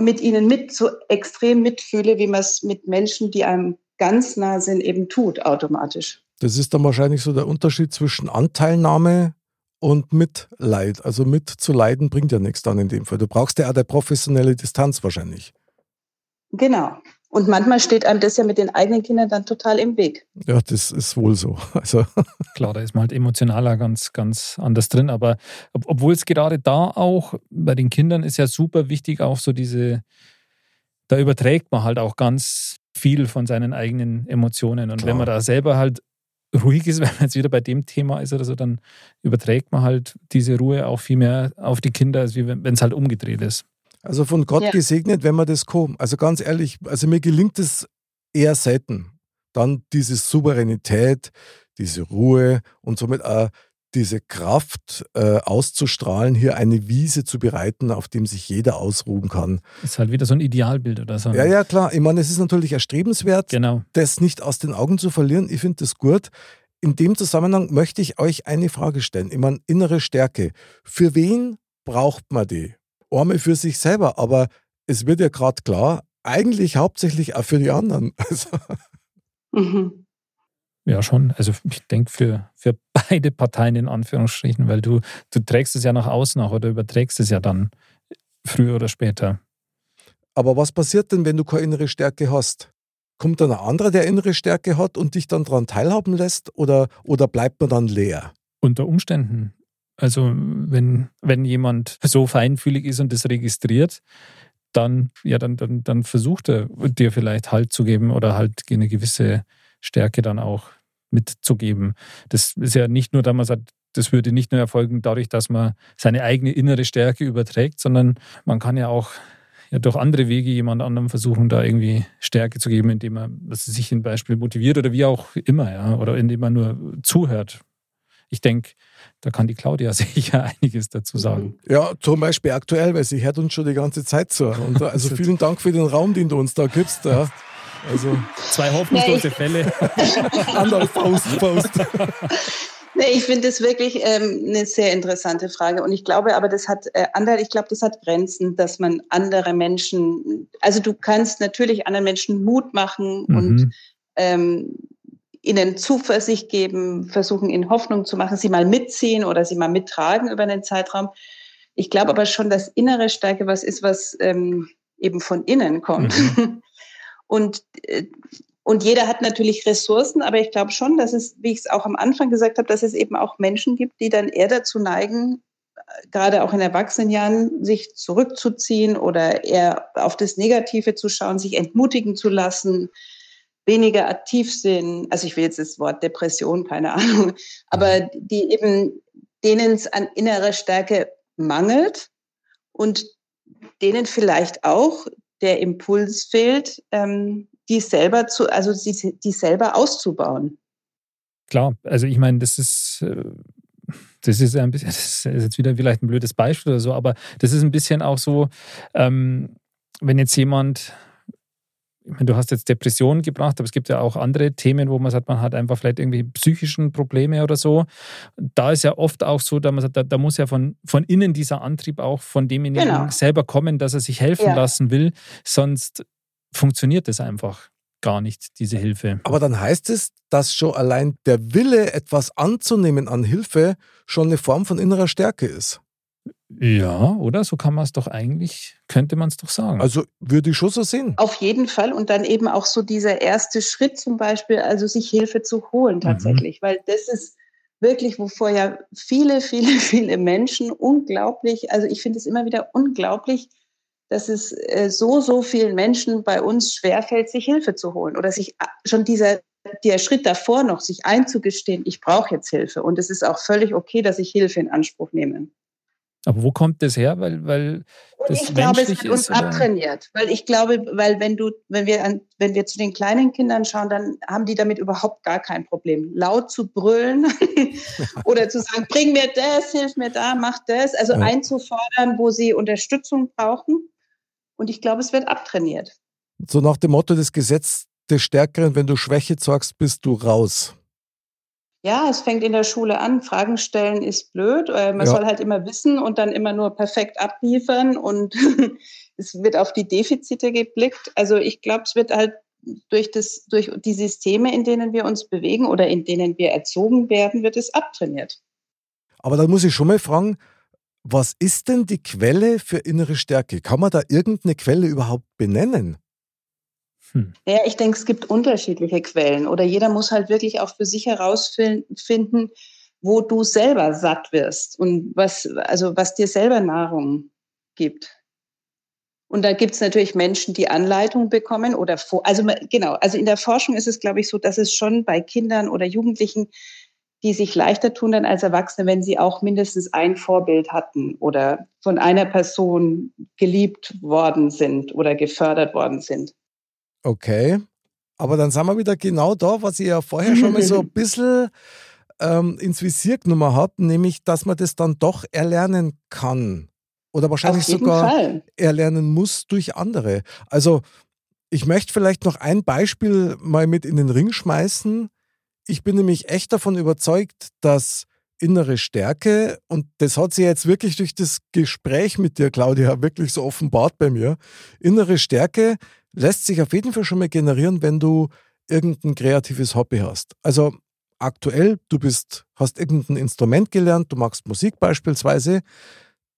mit ihnen mit so extrem mitfühle, wie man es mit Menschen, die einem ganz nah sind, eben tut, automatisch. Das ist dann wahrscheinlich so der Unterschied zwischen Anteilnahme und Mitleid. Also mit zu leiden bringt ja nichts dann in dem Fall. Du brauchst ja auch der professionelle Distanz wahrscheinlich. Genau. Und manchmal steht einem das ja mit den eigenen Kindern dann total im Weg. Ja, das ist wohl so. Also. Klar, da ist man halt emotionaler ganz, ganz anders drin. Aber ob, obwohl es gerade da auch bei den Kindern ist ja super wichtig, auch so diese, da überträgt man halt auch ganz viel von seinen eigenen Emotionen. Und Klar. wenn man da selber halt ruhig ist, wenn man jetzt wieder bei dem Thema ist oder so, dann überträgt man halt diese Ruhe auch viel mehr auf die Kinder, als wenn es halt umgedreht ist. Also von Gott ja. gesegnet, wenn man das kann. Also ganz ehrlich, also mir gelingt es eher selten. Dann diese Souveränität, diese Ruhe und somit auch diese Kraft äh, auszustrahlen, hier eine Wiese zu bereiten, auf dem sich jeder ausruhen kann. Ist halt wieder so ein Idealbild oder so. Ja, ja, klar. Ich meine, es ist natürlich erstrebenswert, genau. das nicht aus den Augen zu verlieren. Ich finde das gut. In dem Zusammenhang möchte ich euch eine Frage stellen. Ich meine, innere Stärke. Für wen braucht man die? Arme für sich selber, aber es wird ja gerade klar, eigentlich hauptsächlich auch für die anderen. Also. Mhm. Ja, schon. Also ich denke für, für beide Parteien in Anführungsstrichen, weil du, du trägst es ja nach außen auch oder überträgst es ja dann früher oder später. Aber was passiert denn, wenn du keine innere Stärke hast? Kommt dann ein anderer, der innere Stärke hat und dich dann daran teilhaben lässt oder, oder bleibt man dann leer? Unter Umständen. Also wenn, wenn jemand so feinfühlig ist und das registriert, dann, ja, dann, dann, dann versucht er dir vielleicht Halt zu geben oder halt eine gewisse Stärke dann auch mitzugeben. Das ist ja nicht nur, dass man sagt, das würde nicht nur erfolgen dadurch, dass man seine eigene innere Stärke überträgt, sondern man kann ja auch ja, durch andere Wege jemand anderem versuchen, da irgendwie Stärke zu geben, indem man dass sich ein Beispiel motiviert oder wie auch immer, ja, oder indem man nur zuhört. Ich denke, da kann die Claudia sicher einiges dazu sagen. Ja, zum Beispiel aktuell, weil sie hört uns schon die ganze Zeit zu. Und also vielen Dank für den Raum, den du uns da gibst. Ja. Also zwei hoffnungslose Fälle. Andere Faust, Faust. Nee, ich finde das wirklich ähm, eine sehr interessante Frage. Und ich glaube aber, das hat äh, andere, ich glaube, das hat Grenzen, dass man andere Menschen, also du kannst natürlich anderen Menschen Mut machen mhm. und ähm, ihnen Zuversicht geben, versuchen ihnen Hoffnung zu machen, sie mal mitziehen oder sie mal mittragen über einen Zeitraum. Ich glaube aber schon, dass innere Stärke was ist, was ähm, eben von innen kommt. Mhm. Und, äh, und jeder hat natürlich Ressourcen, aber ich glaube schon, dass es, wie ich es auch am Anfang gesagt habe, dass es eben auch Menschen gibt, die dann eher dazu neigen, äh, gerade auch in Erwachsenenjahren, sich zurückzuziehen oder eher auf das Negative zu schauen, sich entmutigen zu lassen, weniger aktiv sind. Also ich will jetzt das Wort Depression, keine Ahnung, aber mhm. die eben, denen es an innerer Stärke mangelt und denen vielleicht auch der Impuls fehlt, ähm, die selber zu, also die, die selber auszubauen. Klar, also ich meine, das ist, äh, das ist ein bisschen, das ist jetzt wieder vielleicht ein blödes Beispiel oder so, aber das ist ein bisschen auch so, ähm, wenn jetzt jemand du hast jetzt Depressionen gebracht, aber es gibt ja auch andere Themen, wo man sagt, man hat einfach vielleicht irgendwie psychischen Probleme oder so. Da ist ja oft auch so, dass man sagt, da, da muss ja von, von innen dieser Antrieb auch von demjenigen genau. selber kommen, dass er sich helfen ja. lassen will. Sonst funktioniert das einfach gar nicht, diese Hilfe. Aber dann heißt es, dass schon allein der Wille, etwas anzunehmen an Hilfe, schon eine Form von innerer Stärke ist. Ja, oder? So kann man es doch eigentlich, könnte man es doch sagen. Also würde ich schon so sehen. Auf jeden Fall. Und dann eben auch so dieser erste Schritt zum Beispiel, also sich Hilfe zu holen mhm. tatsächlich. Mhm. Weil das ist wirklich, wovor ja viele, viele, viele Menschen unglaublich, also ich finde es immer wieder unglaublich, dass es äh, so, so vielen Menschen bei uns schwerfällt, sich Hilfe zu holen oder sich äh, schon dieser der Schritt davor noch, sich einzugestehen, ich brauche jetzt Hilfe und es ist auch völlig okay, dass ich Hilfe in Anspruch nehme. Aber wo kommt das her? Weil, weil das ich glaube, es wird uns abtrainiert. Weil ich glaube, weil wenn du, wenn wir an, wenn wir zu den kleinen Kindern schauen, dann haben die damit überhaupt gar kein Problem. Laut zu brüllen oder zu sagen, bring mir das, hilf mir da, mach das. Also ja. einzufordern, wo sie Unterstützung brauchen. Und ich glaube, es wird abtrainiert. So nach dem Motto des Gesetzes des Stärkeren, wenn du Schwäche zeigst, bist du raus. Ja, es fängt in der Schule an. Fragen stellen ist blöd. Äh, man ja. soll halt immer wissen und dann immer nur perfekt abliefern und es wird auf die Defizite geblickt. Also ich glaube, es wird halt durch, das, durch die Systeme, in denen wir uns bewegen oder in denen wir erzogen werden, wird es abtrainiert. Aber da muss ich schon mal fragen, was ist denn die Quelle für innere Stärke? Kann man da irgendeine Quelle überhaupt benennen? Hm. Ja, ich denke, es gibt unterschiedliche Quellen oder jeder muss halt wirklich auch für sich herausfinden, wo du selber satt wirst und was, also was dir selber Nahrung gibt. Und da gibt es natürlich Menschen, die Anleitung bekommen oder vor, also genau, also in der Forschung ist es, glaube ich, so, dass es schon bei Kindern oder Jugendlichen, die sich leichter tun dann als Erwachsene, wenn sie auch mindestens ein Vorbild hatten oder von einer Person geliebt worden sind oder gefördert worden sind. Okay. Aber dann sind wir wieder genau da, was ich ja vorher schon mal so ein bisschen ähm, ins Visier genommen habe, nämlich, dass man das dann doch erlernen kann. Oder wahrscheinlich sogar Fall. erlernen muss durch andere. Also, ich möchte vielleicht noch ein Beispiel mal mit in den Ring schmeißen. Ich bin nämlich echt davon überzeugt, dass innere Stärke, und das hat sich jetzt wirklich durch das Gespräch mit dir, Claudia, wirklich so offenbart bei mir, innere Stärke lässt sich auf jeden Fall schon mal generieren, wenn du irgendein kreatives Hobby hast. Also aktuell, du bist, hast irgendein Instrument gelernt, du machst Musik beispielsweise,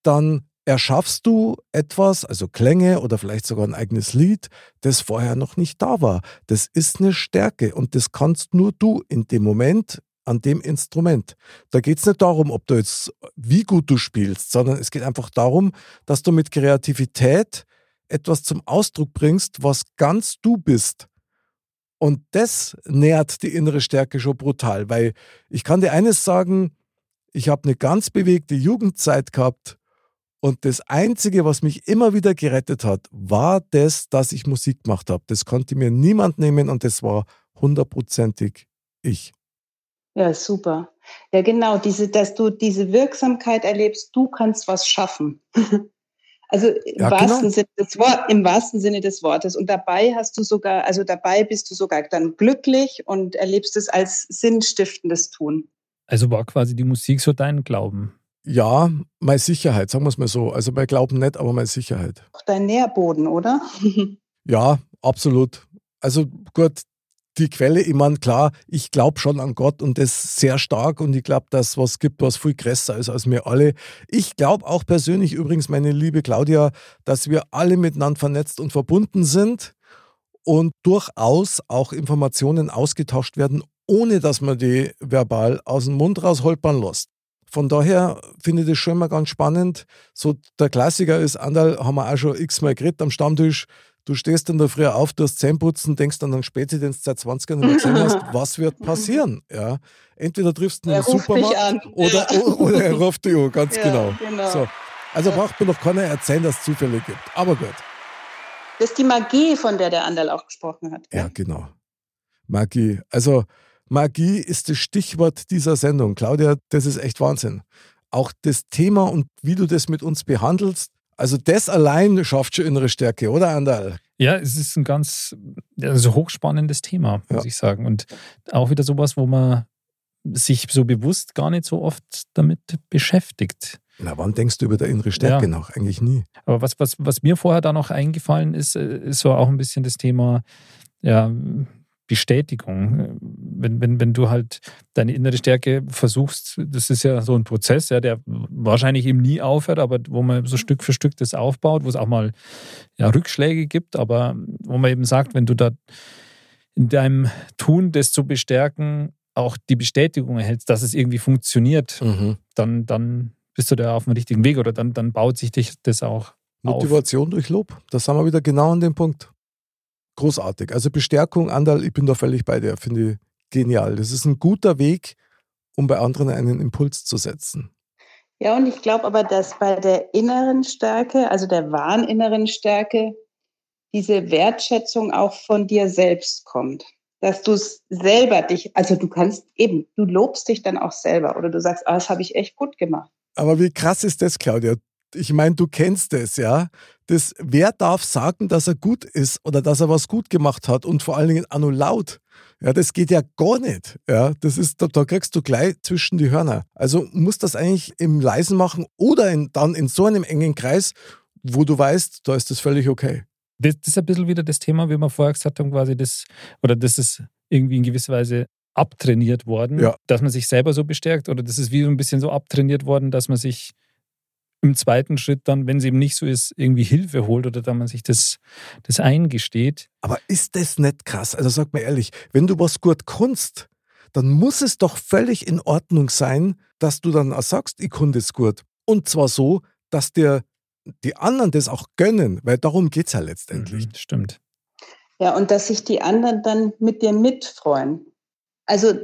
dann erschaffst du etwas, also Klänge oder vielleicht sogar ein eigenes Lied, das vorher noch nicht da war. Das ist eine Stärke und das kannst nur du in dem Moment an dem Instrument. Da geht es nicht darum, ob du jetzt, wie gut du spielst, sondern es geht einfach darum, dass du mit Kreativität etwas zum Ausdruck bringst, was ganz du bist. Und das nährt die innere Stärke schon brutal, weil ich kann dir eines sagen, ich habe eine ganz bewegte Jugendzeit gehabt und das Einzige, was mich immer wieder gerettet hat, war das, dass ich Musik gemacht habe. Das konnte mir niemand nehmen und das war hundertprozentig ich. Ja, super. Ja, genau, diese, dass du diese Wirksamkeit erlebst, du kannst was schaffen. Also im, ja, wahrsten genau. Sinne des Wort, im wahrsten Sinne des Wortes. Und dabei hast du sogar, also dabei bist du sogar dann glücklich und erlebst es als sinnstiftendes Tun. Also war quasi die Musik so dein Glauben? Ja, meine Sicherheit, sagen wir es mal so. Also mein Glauben nicht, aber meine Sicherheit. Auch dein Nährboden, oder? ja, absolut. Also gut, die Quelle, ich meine, klar, ich glaube schon an Gott und das sehr stark und ich glaube, dass was gibt, was viel größer ist als wir alle. Ich glaube auch persönlich übrigens, meine liebe Claudia, dass wir alle miteinander vernetzt und verbunden sind und durchaus auch Informationen ausgetauscht werden, ohne dass man die verbal aus dem Mund raus holpern lässt. Von daher finde ich das schon mal ganz spannend. So der Klassiker ist, Andal haben wir auch schon x-mal geredet am Stammtisch, Du stehst dann da früher auf, du hast Zähneputzen, denkst dann an Spätdienst seit 20 Jahren gesehen hast, was wird passieren? Ja. Entweder triffst du im Supermarkt oder, ja. oder er ruft dich an, ganz ja, genau. genau. So. Also braucht mir noch keiner erzählen, dass es Zufälle gibt. Aber gut. Das ist die Magie, von der der Anderl auch gesprochen hat. Ja, genau. Magie. Also Magie ist das Stichwort dieser Sendung. Claudia, das ist echt Wahnsinn. Auch das Thema und wie du das mit uns behandelst, also das allein schafft schon innere Stärke, oder Andal? Ja, es ist ein ganz also hochspannendes Thema, muss ja. ich sagen. Und auch wieder sowas, wo man sich so bewusst gar nicht so oft damit beschäftigt. Na, wann denkst du über der innere Stärke ja. nach? Eigentlich nie. Aber was, was, was mir vorher da noch eingefallen ist, äh, ist so auch ein bisschen das Thema, ja, Bestätigung. Wenn, wenn, wenn du halt deine innere Stärke versuchst, das ist ja so ein Prozess, ja, der wahrscheinlich eben nie aufhört, aber wo man so Stück für Stück das aufbaut, wo es auch mal ja, Rückschläge gibt, aber wo man eben sagt, wenn du da in deinem Tun das zu bestärken, auch die Bestätigung erhältst, dass es irgendwie funktioniert, Mhm. dann, dann bist du da auf dem richtigen Weg oder dann, dann baut sich dich das auch auf. Motivation durch Lob. Da sind wir wieder genau an dem Punkt. Großartig. Also Bestärkung, Andal, ich bin da völlig bei dir. Finde ich genial. Das ist ein guter Weg, um bei anderen einen Impuls zu setzen. Ja, und ich glaube aber, dass bei der inneren Stärke, also der wahren inneren Stärke, diese Wertschätzung auch von dir selbst kommt. Dass du es selber dich, also du kannst eben, du lobst dich dann auch selber oder du sagst, ah, das habe ich echt gut gemacht. Aber wie krass ist das, Claudia? Ich meine, du kennst es, ja. Das, wer darf sagen, dass er gut ist oder dass er was gut gemacht hat und vor allen Dingen auch nur laut? Ja, das geht ja gar nicht. Ja, das ist, da, da kriegst du gleich zwischen die Hörner. Also musst das eigentlich im Leisen machen oder in, dann in so einem engen Kreis, wo du weißt, da ist das völlig okay. Das, das ist ein bisschen wieder das Thema, wie wir vorher gesagt haben, quasi das, oder das ist irgendwie in gewisser Weise abtrainiert worden, Ja. dass man sich selber so bestärkt, oder das ist wie so ein bisschen so abtrainiert worden, dass man sich im zweiten Schritt dann, wenn es eben nicht so ist, irgendwie Hilfe holt oder dass man sich das, das eingesteht. Aber ist das nicht krass? Also sag mir ehrlich, wenn du was gut kannst, dann muss es doch völlig in Ordnung sein, dass du dann auch sagst, ich kann das gut. Und zwar so, dass dir die anderen das auch gönnen, weil darum geht es ja letztendlich. Mhm, stimmt. Ja, und dass sich die anderen dann mit dir mitfreuen. Also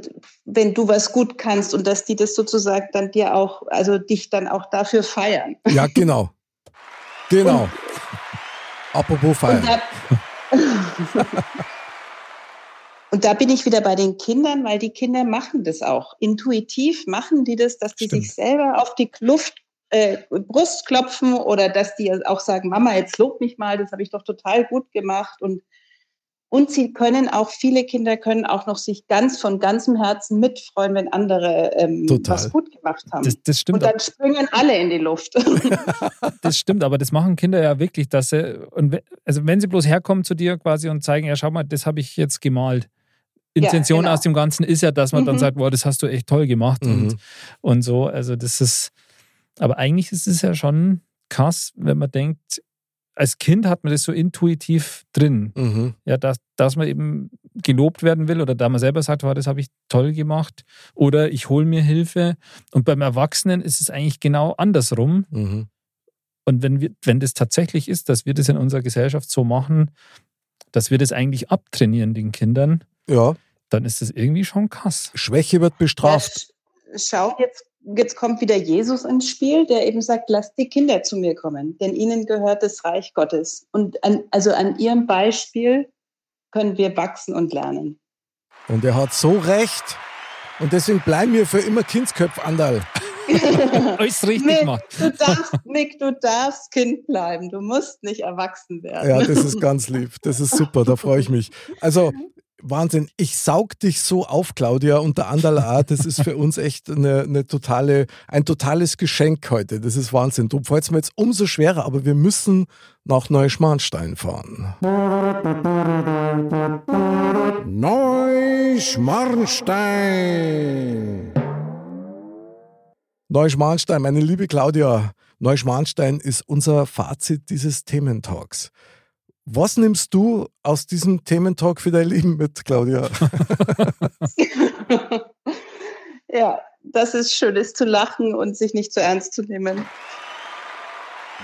wenn du was gut kannst und dass die das sozusagen dann dir auch, also dich dann auch dafür feiern. Ja, genau. Genau. Apropos Und Feiern. da, und da bin ich wieder bei den Kindern, weil die Kinder machen das auch. Intuitiv machen die das, dass die Stimmt. sich selber auf die Luft, äh, Brust klopfen oder dass die auch sagen, Mama, jetzt lob mich mal, das habe ich doch total gut gemacht. Und, und sie können auch, viele Kinder können auch noch sich ganz von ganzem Herzen mitfreuen, wenn andere ähm, was gut gemacht haben. Das, das stimmt. und dann springen alle in die Luft. Das stimmt, aber das machen Kinder ja wirklich, dass sie, und also wenn sie bloß herkommen zu dir quasi und zeigen, ja, schau mal, das habe ich jetzt gemalt. Intention genau. aus dem Ganzen ist ja, dass man dann Mhm. sagt, wow, das hast du echt toll gemacht Mhm. und, und so. Also das ist, aber eigentlich ist es ja schon krass, wenn man denkt, als Kind hat man das so intuitiv drin, Mhm. ja, dass, dass man eben gelobt werden will oder da man selber sagt, wow, das habe ich toll gemacht oder ich hole mir Hilfe. Und beim Erwachsenen ist es eigentlich genau andersrum. Mhm. Und wenn, wir, wenn das tatsächlich ist, dass wir das in unserer Gesellschaft so machen, dass wir das eigentlich abtrainieren den Kindern, Ja, dann ist das irgendwie schon krass. Schwäche wird bestraft. Ja, sch- schau, jetzt, jetzt kommt wieder Jesus ins Spiel, der eben sagt, lasst die Kinder zu mir kommen, denn ihnen gehört das Reich Gottes. Und an, also an ihrem Beispiel können wir wachsen und lernen. Und er hat so recht. Und deswegen bleiben wir für immer Kindsköpf, Andal. Alles richtig Nick, gemacht. du darfst, Nick, du darfst Kind bleiben. Du musst nicht erwachsen werden. Ja, das ist ganz lieb. Das ist super, da freue ich mich. Also, Wahnsinn. Ich saug dich so auf, Claudia, der Andal auch. Das ist für uns echt eine, eine totale, ein totales Geschenk heute. Das ist Wahnsinn. Fällt es mir jetzt umso schwerer, aber wir müssen nach Neuschmarnstein fahren. Neuschmarnstein. Neuschmarnstein, meine liebe Claudia, Neuschmarnstein ist unser Fazit dieses Thementalks. Was nimmst du aus diesem Thementalk für dein Leben mit, Claudia? ja, das ist schön, ist zu lachen und sich nicht zu ernst zu nehmen.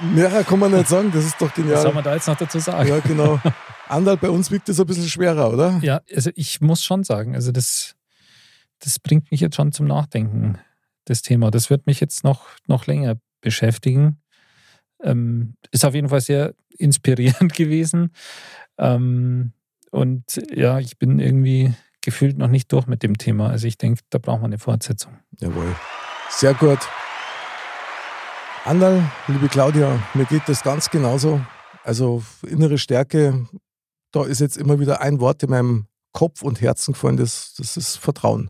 Mehr kann man nicht sagen, das ist doch Was soll genial. man da jetzt noch dazu sagen? Ja, genau. Andal, bei uns wiegt es ein bisschen schwerer, oder? Ja, also ich muss schon sagen, also das, das bringt mich jetzt schon zum Nachdenken, das Thema. Das wird mich jetzt noch, noch länger beschäftigen. Ähm, ist auf jeden Fall sehr inspirierend gewesen. Ähm, und ja, ich bin irgendwie gefühlt noch nicht durch mit dem Thema. Also ich denke, da brauchen wir eine Fortsetzung. Jawohl. Sehr gut. Andal, liebe Claudia, mir geht das ganz genauso. Also innere Stärke, da ist jetzt immer wieder ein Wort in meinem Kopf und Herzen gefallen, das, das ist Vertrauen.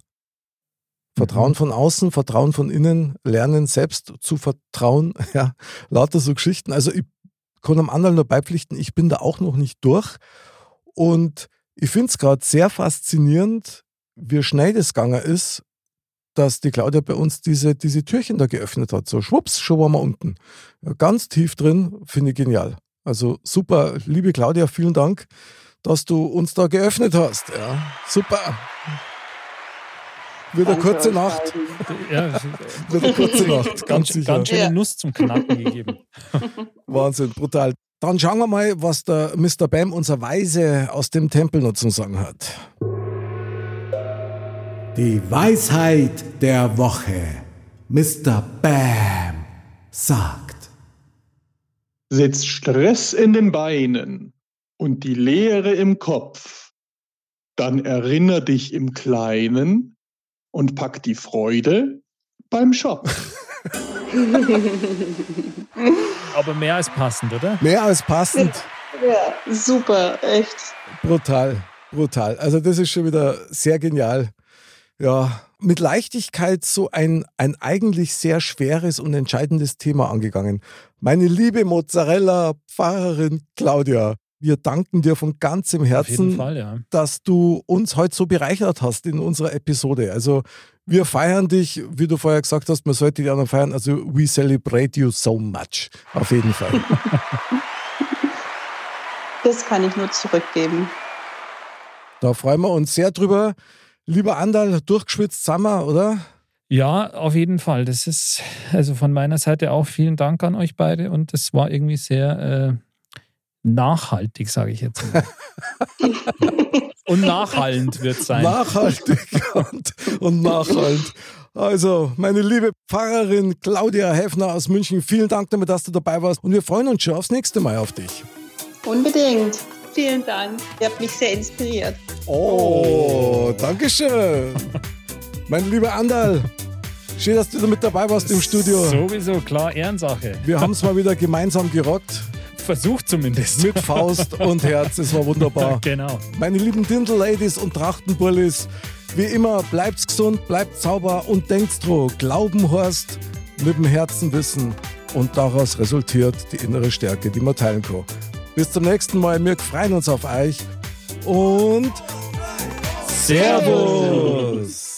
Vertrauen von außen, Vertrauen von innen, lernen selbst zu vertrauen. Ja, lauter so Geschichten. Also ich kann am anderen nur beipflichten, ich bin da auch noch nicht durch. Und ich finde es gerade sehr faszinierend, wie schnell das gegangen ist, dass die Claudia bei uns diese, diese Türchen da geöffnet hat. So schwupps, schon waren wir unten. Ja, ganz tief drin, finde ich genial. Also super, liebe Claudia, vielen Dank, dass du uns da geöffnet hast. Ja, super. Wird eine kurze Nacht. Ja, Wird eine kurze Nacht, ganz ganz, sicher. ganz schöne Ja. Nuss zum Knacken gegeben. Wahnsinn, brutal. Dann schauen wir mal, was der Mr. Bam, unser Weise aus dem Tempel noch zu sagen hat. Die Weisheit der Woche. Mr. Bam sagt. Setzt Stress in den Beinen und die Leere im Kopf. Dann erinnere dich im Kleinen und pack die Freude beim Shop. Aber mehr als passend, oder? Mehr als passend. Ja, super, echt. Brutal, brutal. Also das ist schon wieder sehr genial. Ja, mit Leichtigkeit so ein, ein eigentlich sehr schweres und entscheidendes Thema angegangen. Meine liebe Mozzarella-Pfarrerin Claudia, wir danken dir von ganzem Herzen, Fall, ja. dass du uns heute so bereichert hast in unserer Episode. Also wir feiern dich, wie du vorher gesagt hast, man sollte die anderen feiern. Also we celebrate you so much. Auf jeden Fall. Das kann ich nur zurückgeben. Da freuen wir uns sehr drüber. Lieber Andal, durchgeschwitzt sind wir, oder? Ja, auf jeden Fall. Das ist also von meiner Seite auch vielen Dank an euch beide und das war irgendwie sehr äh, nachhaltig, sage ich jetzt mal. und nachhallend wird es sein. Nachhaltig und, und nachhaltig. Also, meine liebe Pfarrerin Claudia Heffner aus München, vielen Dank damit, dass du dabei warst. Und wir freuen uns schon aufs nächste Mal auf dich. Unbedingt. Vielen Dank. Ihr habt mich sehr inspiriert. Oh, Dankeschön. mein lieber Andal, schön, dass du da mit dabei warst im Studio. Sowieso, klar, Ehrensache. Wir haben es mal wieder gemeinsam gerockt. Versucht zumindest. Mit Faust und Herz. Es war wunderbar. genau. Meine lieben Dirndl-Ladies und Trachtenbullis, wie immer, bleibt's gesund, bleibt sauber und denkt dran, Glauben heißt mit dem Herzen wissen und daraus resultiert die innere Stärke, die man teilen kann. Bis zum nächsten Mal, wir freuen uns auf euch und Servus!